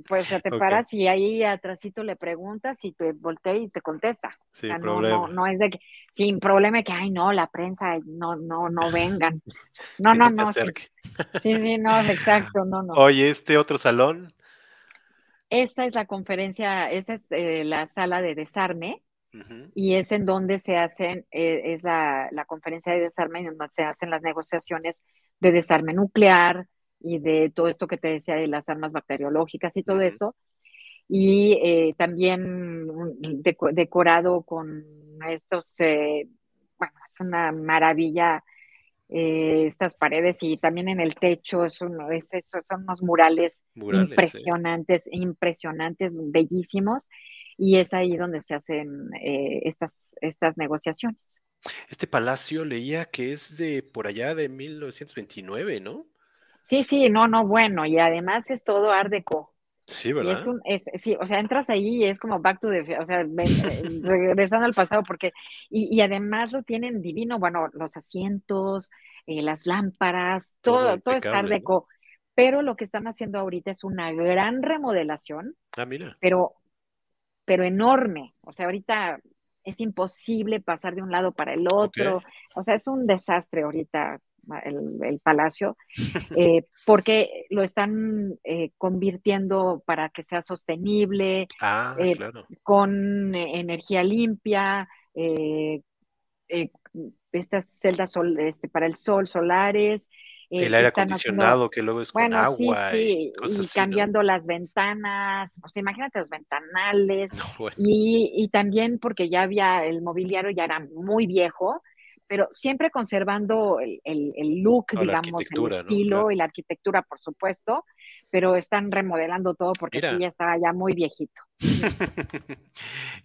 Pues te paras y ahí atrásito le preguntas y te voltea y te contesta. Sin o sea, no, no, es de que, sin problema que, ay, no, la prensa, no, no, no vengan. <laughs> No, no, no. Sí. sí, no, <laughs> exacto, no, no. Oye, este otro salón. Esta es la conferencia, esa es eh, la sala de desarme. Y es en donde se hacen, eh, es la, la conferencia de desarme, en donde se hacen las negociaciones de desarme nuclear, y de todo esto que te decía de las armas bacteriológicas y todo eso. Y eh, también decorado con estos, eh, bueno, es una maravilla estas paredes y también en el techo es es, son unos murales, impresionantes, impresionantes, bellísimos. Y es ahí donde se hacen estas, estas negociaciones. Este palacio leía que es de por allá de 1929, ¿no? Sí, sí, no, no, bueno, y además es todo Art Deco. Sí, ¿verdad? es un, es, sí, o sea, entras ahí y es como back to the, o sea, eh, regresando al pasado, porque, y, y, además lo tienen divino, bueno, los asientos, eh, las lámparas, todo, todo, es Art Deco. Pero lo que están haciendo ahorita es una gran remodelación. Ah, mira. Pero pero enorme. O sea, ahorita es imposible pasar de un lado para el otro. O sea, es un desastre ahorita el, palacio, <laughs> eh, porque lo están eh, convirtiendo para que sea sostenible, ah, eh, con energía limpia, estas celdas sol, este, para el sol solares. El aire acondicionado que luego es con agua y, cambiando las ventanas, o sea, imagínate los ventanales y, y, también porque ya había el mobiliario ya era muy viejo, pero siempre conservando el, el, look, digamos, el estilo y la arquitectura, por supuesto, pero están remodelando todo porque sí, ya estaba ya muy viejito. <laughs>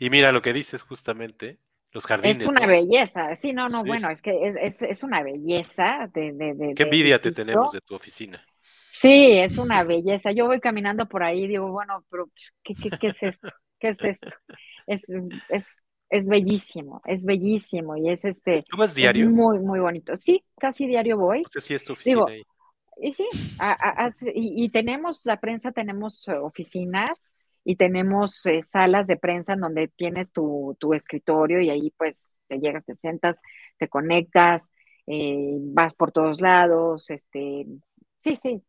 y mira lo que dices justamente, los jardines. Es una belleza, sí, no, no, bueno, es que es, es, es una belleza de... de, Qué envidia te tenemos de tu oficina. Sí, es una belleza. Yo voy caminando por ahí y digo, bueno, pero ¿qué, qué, qué es esto? ¿Qué es esto? Es, es es bellísimo, es bellísimo y es este. ¿Tú vas diario? muy, muy bonito. Sí, casi diario voy. O sea, sí es tu oficina ahí. Y sí, y, tenemos, la prensa, tenemos eh, oficinas y tenemos eh, salas de prensa en donde tienes tu, tu, escritorio y ahí pues te llegas, te sientas, te conectas, eh, vas por todos lados, este, sí, sí,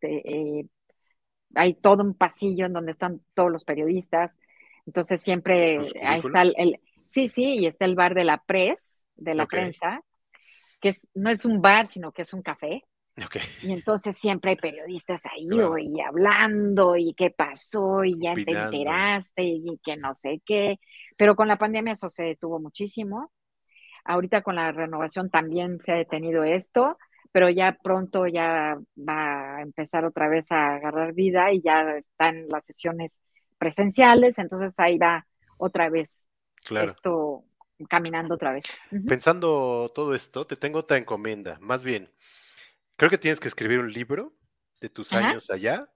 hay todo un pasillo en donde están todos los periodistas. Entonces siempre ahí está el, Sí, sí, y está el bar de la pres, de la prensa, que es, no es un bar, sino que es un café. Y entonces siempre hay periodistas ahí y hablando y qué pasó y ya te enteraste y, que no sé qué. Pero con la pandemia eso se detuvo muchísimo. Ahorita con la renovación también se ha detenido esto, pero ya pronto ya va a empezar otra vez a agarrar vida y ya están las sesiones presenciales, entonces ahí va otra vez esto caminando otra vez. Pensando todo esto, te tengo otra encomienda. Más bien, creo que tienes que escribir un libro de tus años allá.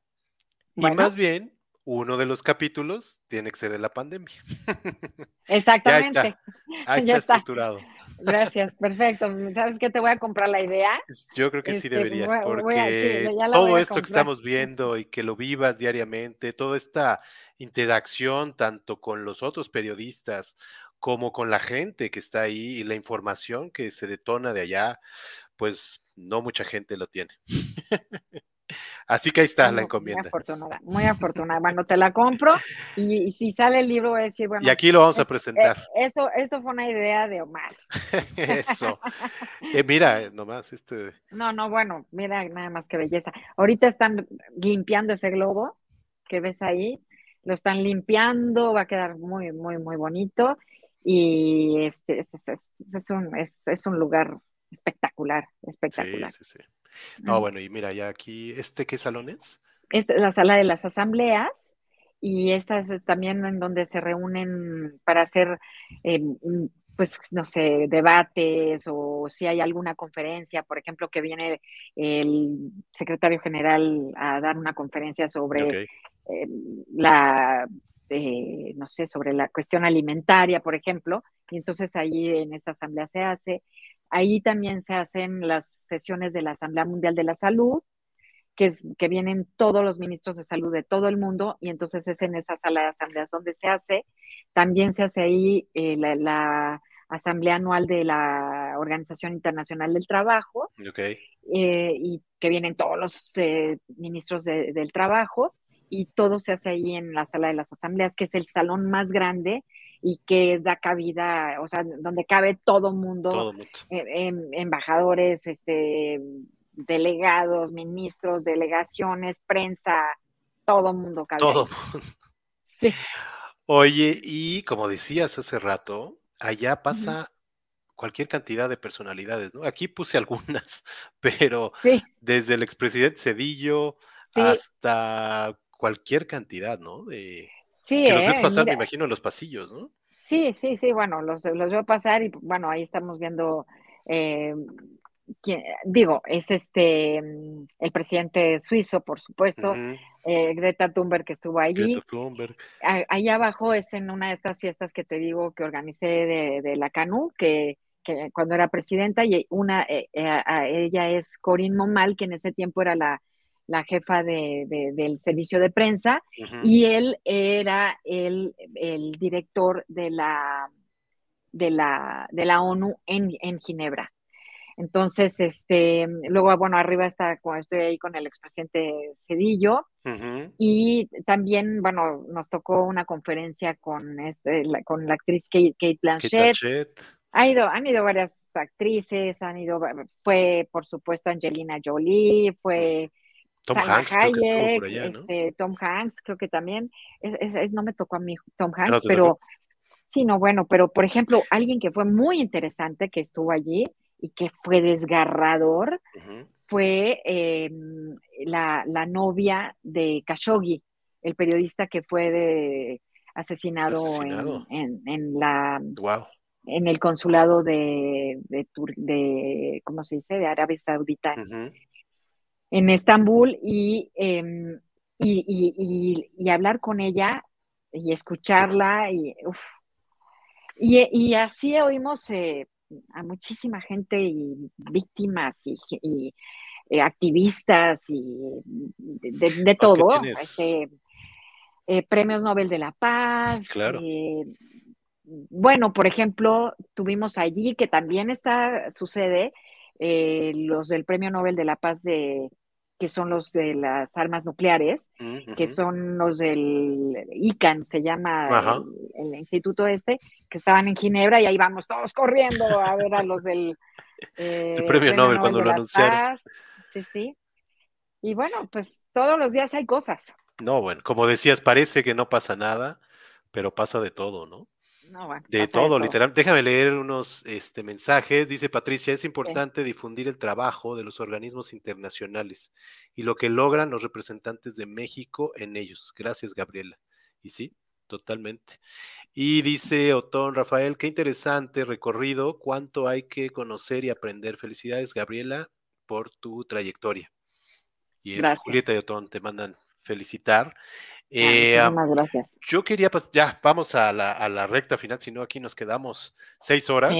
Y más bien, uno de los capítulos tiene que ser de la pandemia. <laughs> Exactamente. Ahí <laughs> está, estructurado. Gracias, perfecto. ¿Sabes qué? Te voy a comprar la idea. Yo creo que sí este, deberías, porque todo esto que estamos viendo y que lo vivas diariamente, toda esta interacción tanto con los otros periodistas como con la gente que está ahí y la información que se detona de allá, pues no mucha gente lo tiene. <laughs> Así que ahí está la encomienda. Muy afortunada, muy afortunada. Bueno, te la compro y, si sale el libro voy a decir, bueno. Y aquí lo vamos a presentar. Eh, eso, eso fue una idea de Omar. <laughs> eso. Eh, mira, nomás este. No, no, bueno, mira nada más que belleza. Ahorita están limpiando ese globo que ves ahí, lo están limpiando, va a quedar muy, muy, muy bonito y este, este, este es, un, es, un lugar espectacular, espectacular. Sí, sí, sí. No, bueno, y mira, ya aquí, ¿este qué salón es? Esta es la sala de las asambleas y esta es también en donde se reúnen para hacer, eh, pues, no sé, debates o si hay alguna conferencia, por ejemplo, que viene el secretario general a dar una conferencia sobre eh, la, eh, no sé, sobre la cuestión alimentaria, por ejemplo, y entonces ahí en esa asamblea se hace. Ahí también se hacen las sesiones de la Asamblea Mundial de la Salud, que, es, que vienen todos los ministros de salud de todo el mundo, y entonces es en esa sala de asambleas donde se hace. También se hace ahí eh, la, Asamblea Anual de la Organización Internacional del Trabajo, y que vienen todos los ministros del trabajo y todo se hace ahí en la sala de las asambleas, que es el salón más grande y que da cabida, o sea, donde cabe todo mundo, eh, em, embajadores, este, delegados, ministros, delegaciones, prensa, todo mundo cabe. Todo. <laughs> Sí. Oye, y como decías hace rato, allá pasa cualquier cantidad de personalidades, ¿no? Aquí puse <laughs> algunas, pero desde el expresidente Cedillo hasta cualquier cantidad, ¿no? De, sí, que los ves eh, pasar, me imagino, en los pasillos, ¿no? Sí, sí, sí, bueno, los, los veo pasar y bueno, ahí estamos viendo, eh, digo, es este, el presidente suizo, por supuesto, eh, Greta Thunberg que estuvo allí. Greta Thunberg. ahí abajo es en una de estas fiestas que te digo que organicé de, la CANU, que, que, cuando era presidenta, y una, ella es Corinne Momal, que en ese tiempo era la la jefa del servicio de prensa, y él era el, director de la, de la, de la ONU en, en Ginebra. Entonces, este, luego, bueno, arriba está, estoy ahí con el expresidente Cedillo, y también, bueno, nos tocó una conferencia con, este, la, con la actriz Kate, Blanchett. Ha ido, han ido varias actrices, han ido, fue por supuesto Angelina Jolie, fue Tom Hanks, Hayek, este, Tom Hanks, creo que también, es, no me tocó a mí Tom Hanks, pero sí, no, bueno, pero por ejemplo, alguien que fue muy interesante que estuvo allí y que fue desgarrador, fue em, la, novia de Khashoggi, el periodista que fue de, asesinado, En, la en el consulado de, de, ¿cómo se dice? de Arabia Saudita en Estambul em, y, y, hablar con ella y escucharla y, y, así oímos eh, a muchísima gente y víctimas y, eh, activistas y de, todo, este, eh, premios Nobel de la Paz. bueno, por ejemplo, tuvimos allí que también está, sucede, los del Premio Nobel de la Paz de, que son los de las armas nucleares, mm, que son los del ICAN, se llama el, instituto este, que estaban en Ginebra y ahí vamos todos corriendo a ver a los del <laughs> el premio, Nobel, cuando lo anunciaron. Sí, sí. Y bueno, pues todos los días hay cosas. No, bueno, como decías, parece que no pasa nada, pero pasa de todo, ¿no? De, todo, literal. Déjame leer unos este, mensajes. Dice Patricia, es importante difundir el trabajo de los organismos internacionales y lo que logran los representantes de México en ellos. Gracias, Gabriela. Y sí, totalmente. Y dice Otón Rafael, qué interesante recorrido, cuánto hay que conocer y aprender. Felicidades, Gabriela, por tu trayectoria. Y es Julieta y Otón te mandan felicitar. Eh, gracias. Yo quería, pues ya, vamos a la, recta final, si no aquí nos quedamos seis horas.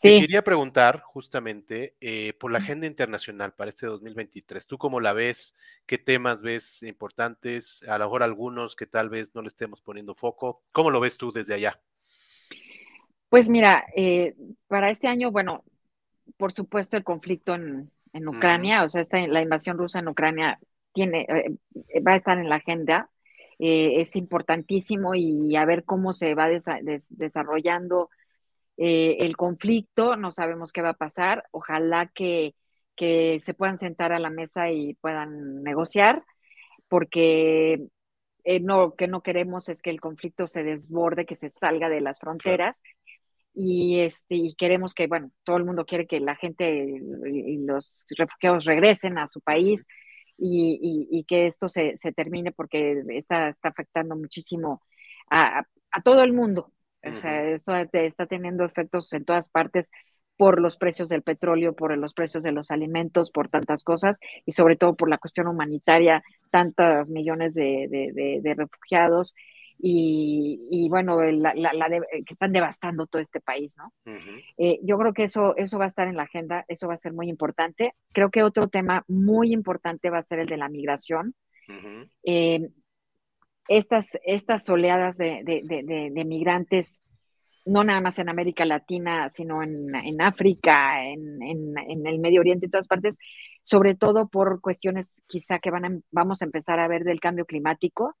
Sí. quería preguntar justamente eh, por la agenda internacional para este 2023. ¿Tú cómo la ves? ¿Qué temas ves importantes? A lo mejor algunos que tal vez no le estemos poniendo foco. ¿Cómo lo ves tú desde allá? Pues mira, eh, para este año, bueno, por supuesto el conflicto en, Ucrania, o sea, esta, la invasión rusa en Ucrania tiene, va a estar en la agenda. Eh, es importantísimo y a ver cómo se va desarrollando eh, el conflicto. No sabemos qué va a pasar. Ojalá que, se puedan sentar a la mesa y puedan negociar, porque eh, no, que no queremos es que el conflicto se desborde, que se salga de las fronteras. Y, este, y queremos que, bueno, todo el mundo quiere que la gente y los refugiados regresen a su país y, que esto se, termine porque está, está afectando muchísimo a, todo el mundo. O sea, esto está teniendo efectos en todas partes por los precios del petróleo, por los precios de los alimentos, por tantas cosas y sobre todo por la cuestión humanitaria, tantos millones de refugiados y, bueno, la, que están devastando todo este país, ¿no? Eh, yo creo que eso, eso va a estar en la agenda, eso va a ser muy importante. Creo que otro tema muy importante va a ser el de la migración. Eh, estas, estas oleadas de, de, migrantes, no nada más en América Latina, sino en, en África, en, en, el Medio Oriente, en todas partes, sobre todo por cuestiones quizá que van vamos a empezar a ver del cambio climático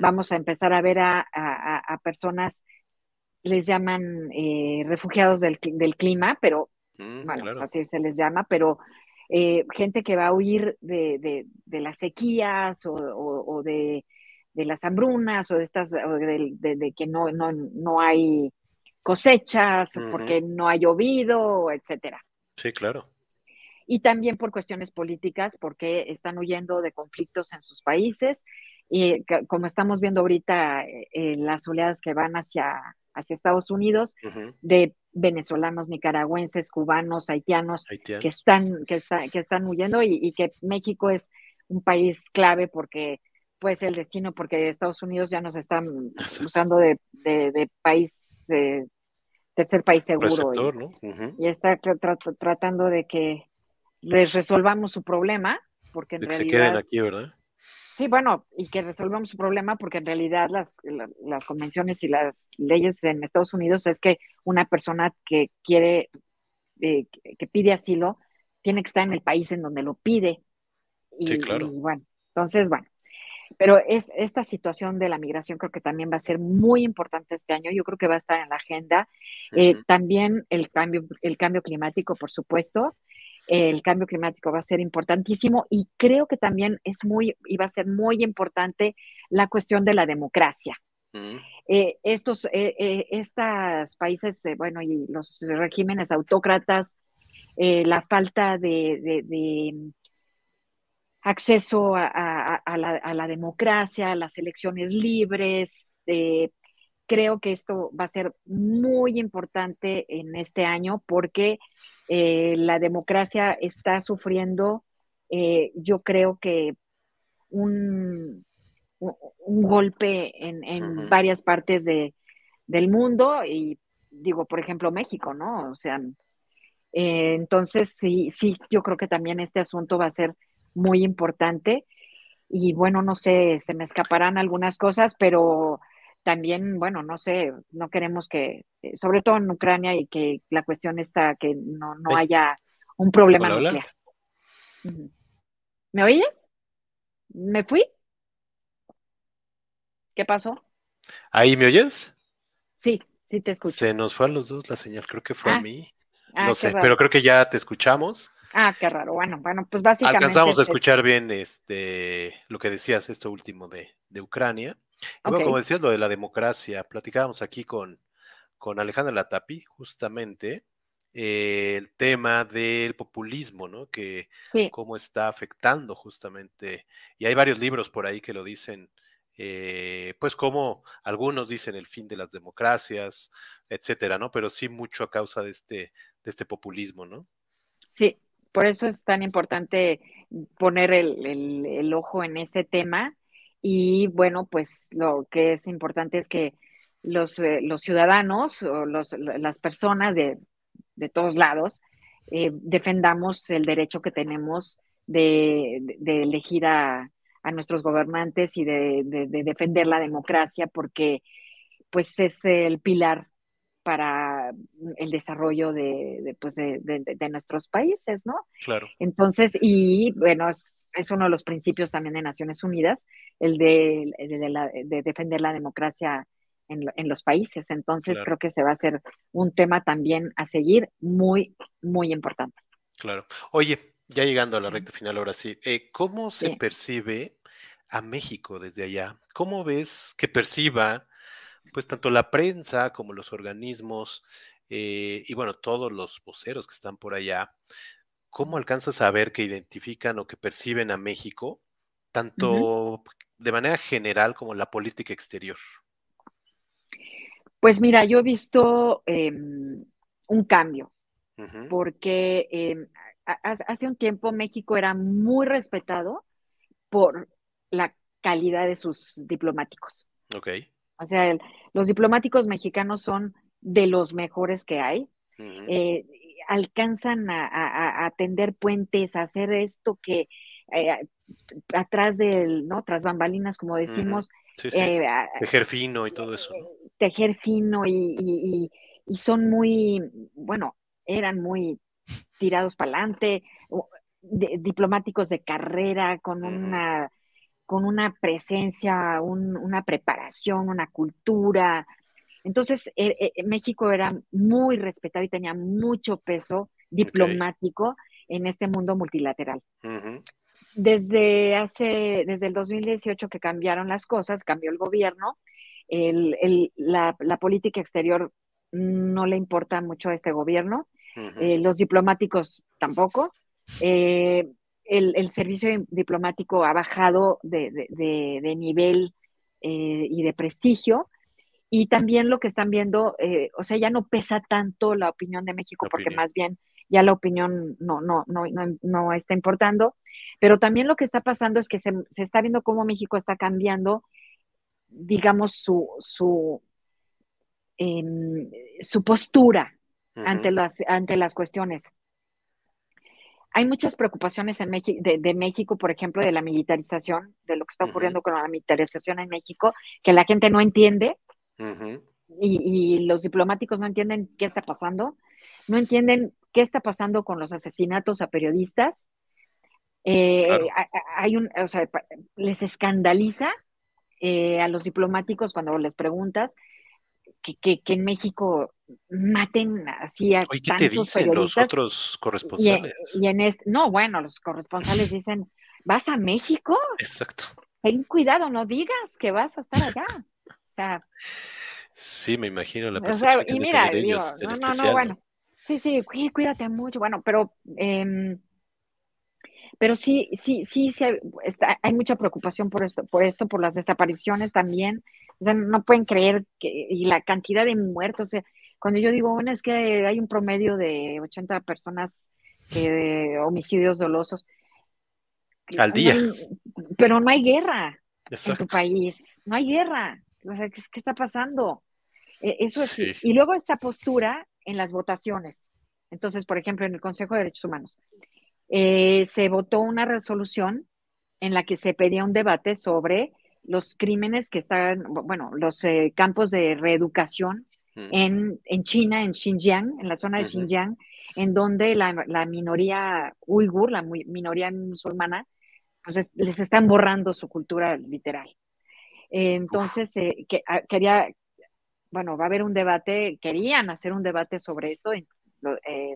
Vamos a empezar a ver a, personas, les llaman eh, refugiados del, clima, pero mm, bueno, pues así se les llama, pero eh, gente que va a huir de, las sequías o, de, las hambrunas o de estas, de, que no, no, hay cosechas, porque no ha llovido, etcétera. Sí, claro. Y también por cuestiones políticas, porque están huyendo de conflictos en sus países y como estamos viendo ahorita eh, las oleadas que van hacia, hacia Estados Unidos, de venezolanos, nicaragüenses, cubanos, haitianos, que están, que, que están huyendo y, que México es un país clave porque puede ser el destino, porque Estados Unidos ya nos están usando de, de, país, de tercer país seguro. y, está tratando de que les resolvamos su problema porque en de realidad... se queden aquí, ¿verdad? Sí, bueno, y que resolvamos su problema porque en realidad las, las convenciones y las leyes en Estados Unidos es que una persona que quiere, eh, que pide asilo, tiene que estar en el país en donde lo pide. Y, sí, claro. Y bueno, entonces, bueno, pero es, esta situación de la migración creo que también va a ser muy importante este año. Yo creo que va a estar en la agenda. Eh, también el cambio, el cambio climático, por supuesto el cambio climático va a ser importantísimo y creo que también es muy, y va a ser muy importante la cuestión de la democracia. Eh, estos eh, eh, estos países, bueno, y los regímenes autócratas, la falta de, acceso a, la, democracia, a las elecciones libres, creo que esto va a ser muy importante en este año porque eh, la democracia está sufriendo, eh, yo creo que un, un golpe en, varias partes de, del mundo y digo, por ejemplo, México, ¿no? O sea, eh, entonces sí, sí, yo creo que también este asunto va a ser muy importante y bueno, no sé, se me escaparán algunas cosas, pero también, bueno, no sé, no queremos que, eh, sobre todo en Ucrania y que la cuestión está que no, no haya un problema nuclear. ¿Me oyes? ¿Me fui? ¿Qué pasó? ¿Ahí me oyes? Sí, sí te escucho. Se nos fue a los dos la señal, creo que fue a ah. mí. Ah, no sé, pero creo que ya te escuchamos. Ah, qué raro. Bueno, bueno, pues básicamente. Alcanzamos a escuchar bien este lo que decías, esto último de, de Ucrania como decías, lo de la democracia, platicábamos aquí con, con Alejandra Latapi, justamente, eh, el tema del populismo, ¿no? Que cómo está afectando justamente, y hay varios libros por ahí que lo dicen, eh, pues como algunos dicen el fin de las democracias, etcétera, ¿no? Pero sí mucho a causa de este, de este populismo, ¿no? Sí, por eso es tan importante poner el, el ojo en ese tema y bueno, pues lo que es importante es que los, eh, los ciudadanos o los, las personas de, de todos lados eh, defendamos el derecho que tenemos de, de elegir a, a, nuestros gobernantes y de, de, defender la democracia porque pues es el pilar para el desarrollo de, pues de, de, nuestros países, ¿no? Claro. Entonces, y bueno, es, es, uno de los principios también de Naciones Unidas, el de, de defender la democracia en, en, los países. Entonces, creo que se va a ser un tema también a seguir muy, muy importante. Claro. Oye, ya llegando a la recta final, ahora sí, eh, ¿cómo se percibe a México desde allá? ¿Cómo ves que perciba pues tanto la prensa como los organismos eh, y bueno, todos los voceros que están por allá, ¿cómo alcanzas a ver que identifican o que perciben a México, tanto de manera general como la política exterior? Pues mira, yo he visto em, un cambio, porque em, hace un tiempo México era muy respetado por la calidad de sus diplomáticos. Ok. O sea, los diplomáticos mexicanos son de los mejores que hay. Eh, alcanzan a, atender puentes, a hacer esto que eh, atrás del, ¿no? Tras bambalinas, como decimos. Eh, tejer fino y todo eso. Tejer fino y, son muy, bueno, eran muy tirados para adelante, diplomáticos de carrera, con una con una presencia, una preparación, una cultura. Entonces, eh, eh, México era muy respetado y tenía mucho peso diplomático en este mundo multilateral. Desde hace, desde el 2018 que cambiaron las cosas, cambió el gobierno, la, política exterior no le importa mucho a este gobierno, eh, los diplomáticos tampoco el, servicio diplomático ha bajado de, nivel eh, y de prestigio. Y también lo que están viendo, eh, o sea, ya no pesa tanto la opinión de México, porque más bien ya la opinión no, no, no, no, está importando. Pero también lo que está pasando es que se, está viendo cómo México está cambiando, digamos, su, su, em, su postura ante, las, ante las cuestiones hay muchas preocupaciones en México, de, México, por ejemplo, de la militarización, de lo que está ocurriendo con la militarización en México, que la gente no entiende y, los diplomáticos no entienden qué está pasando, no entienden qué está pasando con los asesinatos a periodistas. Eh, hay un, o sea, les escandaliza eh, a los diplomáticos cuando les preguntas que, que, en México maten así a Oye, ¿qué te dicen los otros corresponsales? Y, en este, no, bueno, los corresponsales dicen, ¿vas a México? Exacto. Ten cuidado, no digas que vas a estar allá. O sea, sí, me imagino la percepción o sea, y mira, digo, no, no, no, bueno, sí, sí, cuídate mucho, bueno, pero eh, pero sí, sí, sí, sí está, hay mucha preocupación por esto, por esto, por las desapariciones también. O sea, no pueden creer que, y la cantidad de muertos. cuando yo digo, bueno, es que hay un promedio de 80 personas que homicidios dolosos. Al día. pero no hay guerra en tu país, no hay guerra. O sea, ¿qué, está pasando? E, eso es. Y luego esta postura en las votaciones. Entonces, por ejemplo, en el Consejo de Derechos Humanos, eh, se votó una resolución en la que se pedía un debate sobre los crímenes que están, bueno, los eh, campos de reeducación mm. en, en, China, en Xinjiang, en la zona de Xinjiang, en donde la, minoría uigur, la minoría musulmana, pues les están borrando su cultura literal. entonces, eh, que, ah, quería, bueno, va a haber un debate, querían hacer un debate sobre esto,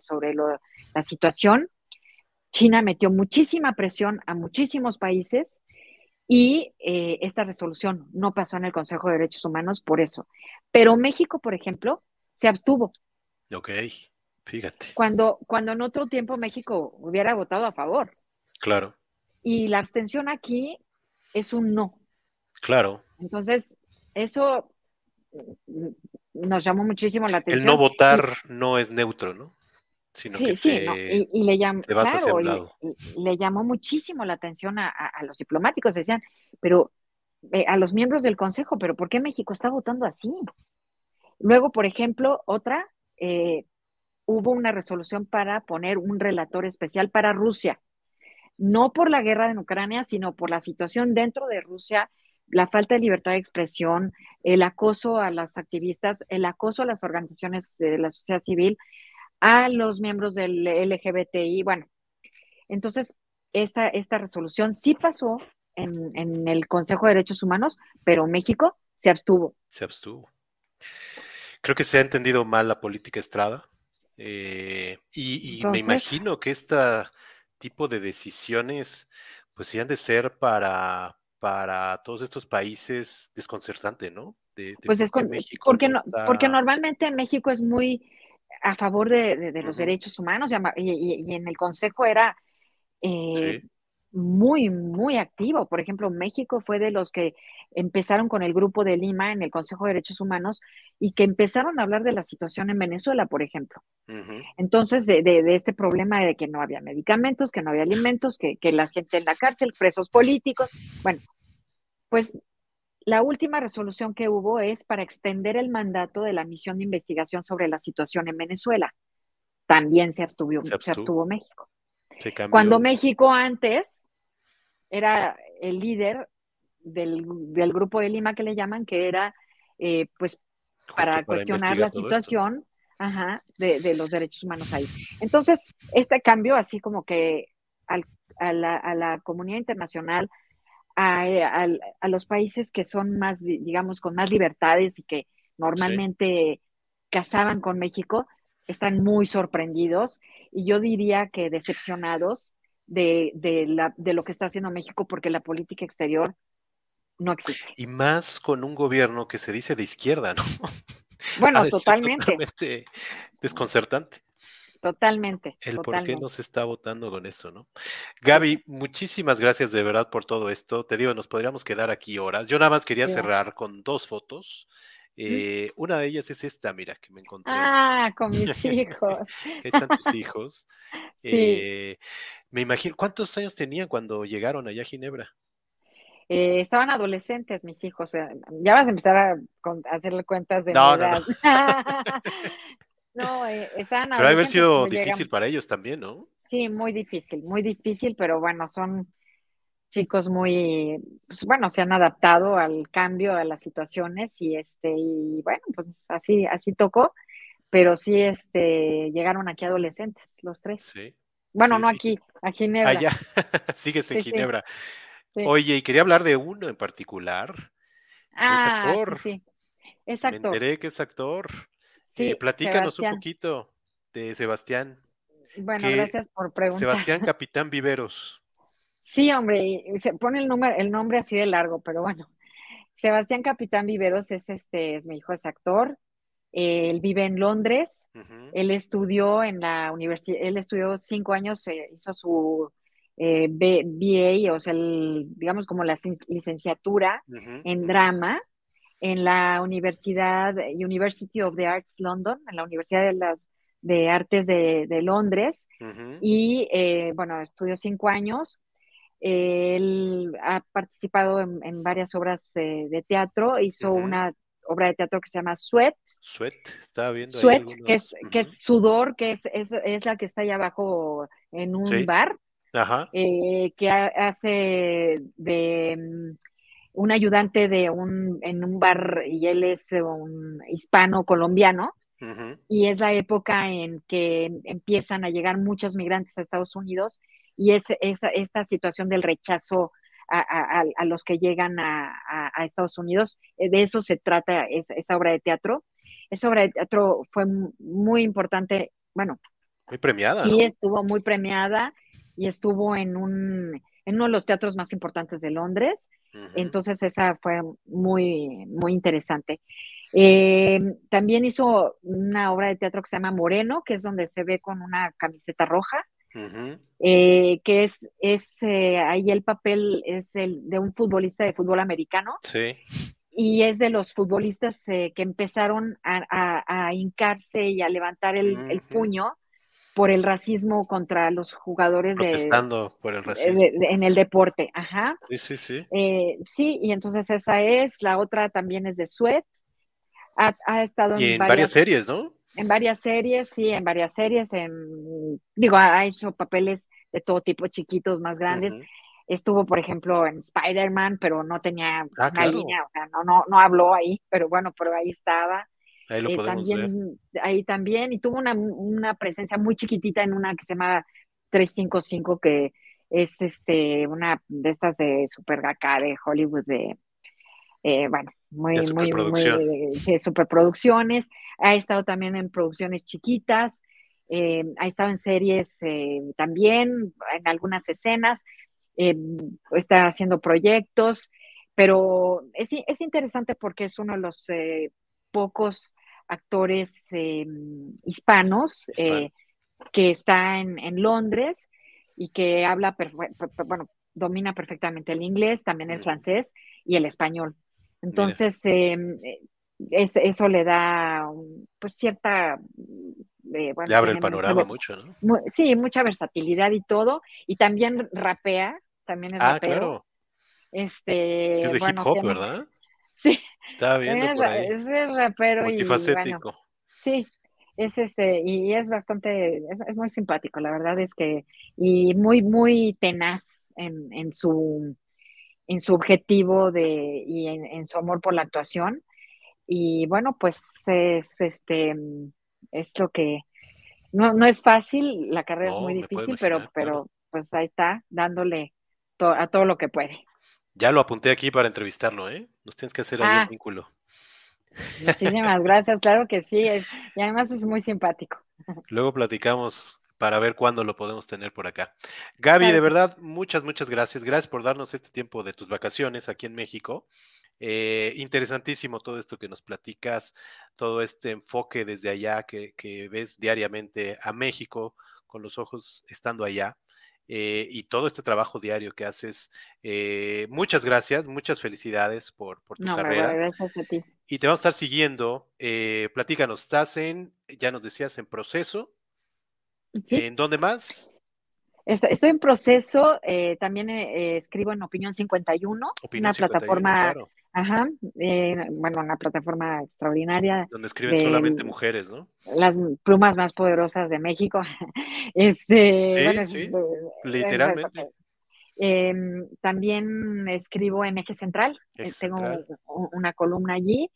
sobre la situación China metió muchísima presión a muchísimos países y eh, esta resolución no pasó en el Consejo de Derechos Humanos por eso. Pero México, por ejemplo, se abstuvo. Ok, fíjate. Cuando, cuando en otro tiempo México hubiera votado a favor. Claro. Y la abstención aquí es un no. Claro. Entonces, eso nos llamó muchísimo la atención. El no votar no es neutro, ¿no? Sí, sí, y, le llamó, le llamó muchísimo la atención a, los diplomáticos, decían, pero eh, a los miembros del Consejo, pero ¿por qué México está votando así? Luego, por ejemplo, otra, eh, hubo una resolución para poner un relator especial para Rusia, no por la guerra en Ucrania, sino por la situación dentro de Rusia, la falta de libertad de expresión, el acoso a las activistas, el acoso a las organizaciones de la sociedad civil, a los miembros del LGBTI. Bueno, entonces esta, esta resolución sí pasó en, el Consejo de Derechos Humanos, pero México se abstuvo. Se abstuvo. Creo que se ha entendido mal la política Estrada. Eh, y, me imagino que este tipo de decisiones, pues sí han de ser para, para todos estos países desconcertante, ¿no? pues es México porque, no, porque normalmente México es muy a favor de, los derechos humanos y, en el Consejo era eh, muy, muy activo. Por ejemplo, México fue de los que empezaron con el grupo de Lima en el Consejo de Derechos Humanos y que empezaron a hablar de la situación en Venezuela, por ejemplo. Entonces, de, de, este problema de que no había medicamentos, que no había alimentos, que, que la gente en la cárcel, presos políticos. Bueno, pues la última resolución que hubo es para extender el mandato de la misión de investigación sobre la situación en Venezuela. También se abstuvo, se abstuvo. México. Cuando México antes era el líder del, grupo de Lima que le llaman, que era pues pues para, cuestionar la situación de, los derechos humanos ahí. Entonces, este cambio, así como que a, la, a la comunidad internacional eh, a, los países que son más, digamos, con más libertades y que normalmente casaban con México, están muy sorprendidos y yo diría que decepcionados de, la, de lo que está haciendo México porque la política exterior no existe. Y más con un gobierno que se dice de izquierda, ¿no? <laughs> Bueno, totalmente. totalmente. Desconcertante. Totalmente. El por qué nos está votando con eso, ¿no? Gaby, muchísimas gracias de verdad por todo esto. Te digo, nos podríamos quedar aquí horas. Yo nada más quería cerrar con dos fotos. Eh, una de ellas es esta, mira, que me encontré. Ah, con mis <laughs> hijos. Están tus <laughs> hijos. Sí. Eh, me imagino, ¿cuántos años tenían cuando llegaron allá a Ginebra? Eh, estaban adolescentes mis hijos. ya vas a empezar a, hacerle cuentas de no, mi edad. No, no. <laughs> No, eh, estaban Pero ha haber sido difícil para ellos también, ¿no? sí, muy difícil, muy difícil, pero bueno, son chicos muy, pues bueno, se han adaptado al cambio, a las situaciones y este, y bueno, pues así, así tocó, pero sí, este, llegaron aquí adolescentes, los tres. Sí. Bueno, no aquí, a Ginebra. Allá, sigues en Ginebra. Oye, y quería hablar de uno en particular. Ah, es actor. sí, es actor. Me enteré que es actor. Eh, platícanos un poquito de Sebastián. Bueno, gracias por preguntar. Sebastián <laughs> Capitán Viveros. Sí, hombre, se pone el, nombre, el nombre así de largo, pero bueno. Sebastián Capitán Viveros es este, es mi hijo, es actor. él vive en Londres. Él estudió en la universidad, él estudió cinco años, eh, hizo su eh, BA, o sea, digamos como la licenciatura en drama en la Universidad, University of the Arts London, en la Universidad de las de Artes de, Londres. Y eh, bueno, estudió cinco años. Él ha participado en, varias obras de teatro, hizo una obra de teatro que se llama Sweat. Sweat, estaba viendo. Sweat, que, es, que es sudor, que es, es, la que está ahí abajo en un bar. Ajá. Eh, que hace de mm, un ayudante de un, en un bar y él es un hispano colombiano. Y es la época en que empiezan a llegar muchos migrantes a Estados Unidos y es, esta situación del rechazo a, los que llegan a, Estados Unidos. Eh, de eso se trata esa obra de teatro. Esa obra de teatro fue muy importante, bueno. Muy premiada. Sí, estuvo muy premiada y estuvo en un en uno de los teatros más importantes de Londres. Entonces esa fue muy, muy interesante. Eh, también hizo una obra de teatro que se llama Moreno, que es donde se ve con una camiseta roja, eh, que es, es eh, ahí el papel es el de un futbolista de fútbol americano. Sí. Y es de los futbolistas que empezaron a, hincarse y a levantar el puño por el racismo contra los jugadores Protestando por el racismo. en el deporte, ajá. Sí, sí, sí. Eh, sí, y entonces esa es, la otra también es de Sweat. Ha, estado en, varias, series, ¿no? En varias series, sí, en varias series, en, digo, ha hecho papeles de todo tipo, chiquitos, más grandes. Estuvo, por ejemplo, en Spider-Man, pero no tenía ah, una línea, o sea, no, no, no habló ahí, pero bueno, pero ahí estaba. Ahí lo eh, también, Ahí también, y tuvo una, presencia muy chiquitita en una que se llama 355, que es este, una de estas de super acá de Hollywood, de, eh, bueno, muy, muy, muy, de, superproducciones. Ha estado también en producciones chiquitas, eh, ha estado en series también, en algunas escenas, está haciendo proyectos, pero es, es, interesante porque es uno de los pocos actores eh, hispanos eh, que está en, Londres y que habla, bueno, domina perfectamente el inglés, también el francés y el español. Entonces, em, eso le da pues cierta... Eh, le abre el panorama mucho, ¿no? sí, mucha versatilidad y todo. Y también rapea, también es ah, Claro. Este, es de hip hop, ¿verdad? Sí. Estaba viendo por ahí. Es el rapero Multifacético. Y, sí, es este, y es bastante, es, muy simpático, la verdad es que, y muy, muy tenaz en, en su en su objetivo de, y en, su amor por la actuación. Y bueno, pues es este es lo que no, no es fácil, la carrera es muy difícil, pero, pero pues ahí está, dándole a todo lo que puede. Ya lo apunté aquí para entrevistarlo, ¿eh? Nos tienes que hacer el ah. vínculo. Muchísimas <laughs> gracias, claro que sí, y además es muy simpático. Luego platicamos para ver cuándo lo podemos tener por acá. Gaby, de verdad, muchas, muchas gracias. Gracias por darnos este tiempo de tus vacaciones aquí en México. Eh, interesantísimo todo esto que nos platicas, todo este enfoque desde allá que, que ves diariamente a México con los ojos estando allá. Eh, y todo este trabajo diario que haces. Eh, muchas gracias, muchas felicidades por, tu carrera. Gracias a ti. Y te vamos a estar siguiendo. Eh, platícanos, estás en, ya nos decías, en proceso. ¿En dónde más? Estoy en proceso, también escribo en Opinión 51, una plataforma Ajá, eh, bueno, una plataforma extraordinaria. Donde escriben solamente mujeres, ¿no? Las plumas más poderosas de México. <laughs> este, sí, sí, literalmente. Em, también escribo en Eje Central, eh, tengo una columna allí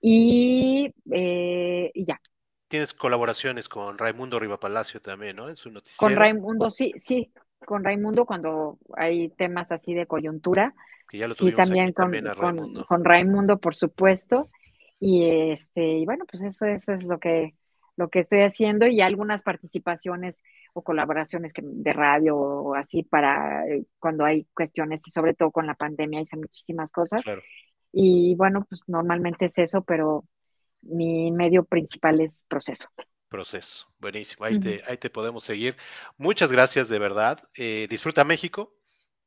y, eh, y, ya. Tienes colaboraciones con Raimundo Rivapalacio también, ¿no? En su noticiero. Con Raimundo, sí, sí, con Raimundo cuando hay temas así de coyuntura sí, también, con, Con, Raimundo, por supuesto. Y este, y bueno, pues eso, eso es lo que, lo que estoy haciendo y algunas participaciones o colaboraciones de radio o así para eh, cuando hay cuestiones y sobre todo con la pandemia hice muchísimas cosas. Y bueno, pues normalmente es eso, pero mi medio principal es proceso. Proceso, buenísimo. Ahí, te, ahí te podemos seguir. Muchas gracias de verdad. Eh, disfruta México.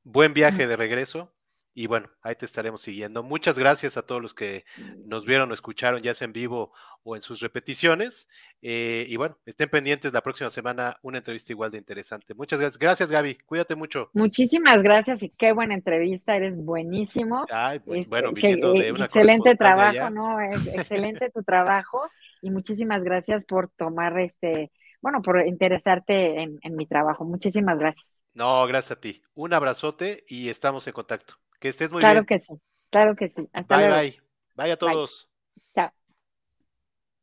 Buen viaje de regreso. Y bueno, ahí te estaremos siguiendo. Muchas gracias a todos los que nos vieron o escucharon, ya sea en vivo o en sus repeticiones. Eh, y bueno, estén pendientes la próxima semana, una entrevista igual de interesante. Muchas gracias. Gracias, Gaby. Cuídate mucho. Muchísimas gracias y qué buena entrevista. Eres buenísimo. Ay, este, bueno, viniendo de una Excelente trabajo, ¿no? Es <laughs> excelente tu trabajo y muchísimas gracias por tomar este, bueno, por interesarte en, en mi trabajo. Muchísimas gracias. No, gracias a ti. Un abrazote y estamos en contacto. Que estés muy bien. Claro que sí, claro que sí. Hasta bye, luego. Bye, bye. a todos.